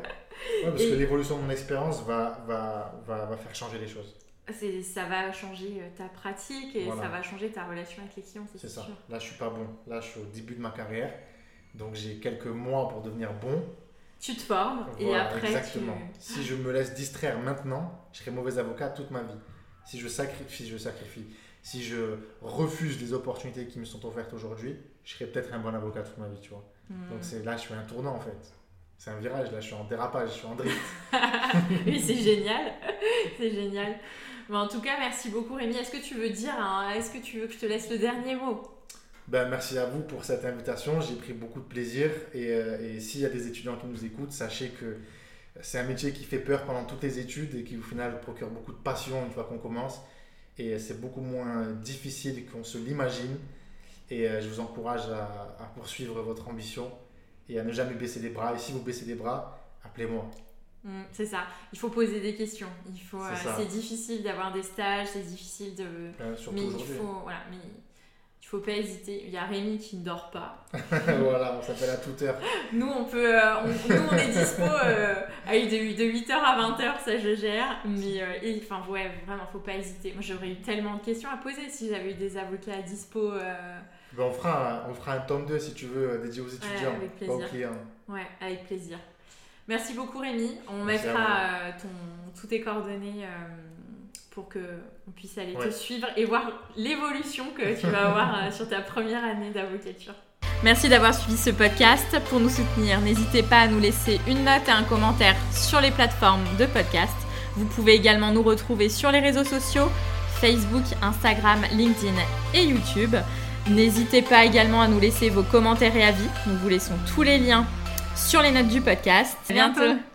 S2: Ouais, parce
S1: Et-
S2: que l'évolution de mon expérience va, va, va, va faire changer les choses.
S1: C'est, ça va changer euh, ta pratique et
S2: Voilà.
S1: ça va changer ta relation avec les clients, c'est,
S2: C'est ça.
S1: sûr.
S2: Là, je suis pas bon. Là, je suis au début de ma carrière. Donc, j'ai quelques mois pour devenir bon.
S1: Tu te formes et après
S2: exactement.
S1: tu...
S2: Si je me laisse distraire maintenant, je serai mauvais avocat toute ma vie. Si je sacrifie, je sacrifie. Si je refuse les opportunités qui me sont offertes aujourd'hui, je serai peut-être un bon avocat toute ma vie, tu vois.
S1: Hmm.
S2: Donc c'est là, je suis un tournant en fait. C'est un virage, là, je suis en dérapage, je suis en drift.
S1: Oui, c'est génial. c'est génial. En tout cas, merci beaucoup Rémi. Est-ce que tu veux dire, est-ce que tu veux que je te laisse le dernier mot?
S2: Ben, merci à vous pour cette invitation, j'ai pris beaucoup de plaisir. Et, euh, et s'il y a des étudiants qui nous écoutent, sachez que c'est un métier qui fait peur pendant toutes les études et qui au final procure beaucoup de passion une fois qu'on commence. Et c'est beaucoup moins difficile qu'on se l'imagine. Et euh, je vous encourage à, à poursuivre votre ambition et à ne jamais baisser les bras. Et si vous baissez les bras, appelez-moi.
S1: Hmm, C'est ça. Il faut poser des questions. Il faut.
S2: C'est
S1: euh, difficile d'avoir des stages. C'est difficile de.
S2: Euh,
S1: mais il faut. Voilà. Mais il faut pas hésiter. Il y a Rémi qui ne dort pas.
S2: voilà, on s'appelle à toute heure.
S1: Nous, on peut, euh, on, nous, on est dispo euh, de, de 8h à 20h, ça je gère. Mais, euh, et, enfin, ouais, vraiment, faut pas hésiter. Moi, j'aurais eu tellement de questions à poser si j'avais eu des avocats à dispo. euh,
S2: Ben, on, fera un, on fera un tome 2 si tu veux, dédié aux étudiants,
S1: avec
S2: pas aux
S1: plaisir.
S2: clients.
S1: ouais, avec plaisir. Merci beaucoup, Rémi. On
S2: Merci
S1: mettra euh, ton, tous tes coordonnées euh, pour que on puisse aller te suivre et voir l'évolution que tu vas avoir euh, sur ta première année d'avocature. Merci d'avoir suivi ce podcast. Pour nous soutenir, n'hésitez pas à nous laisser une note et un commentaire sur les plateformes de podcast. Vous pouvez également nous retrouver sur les réseaux sociaux Facebook, Instagram, LinkedIn et YouTube. N'hésitez pas également à nous laisser vos commentaires et avis. Nous vous laissons tous les liens sur les notes du podcast. À bientôt.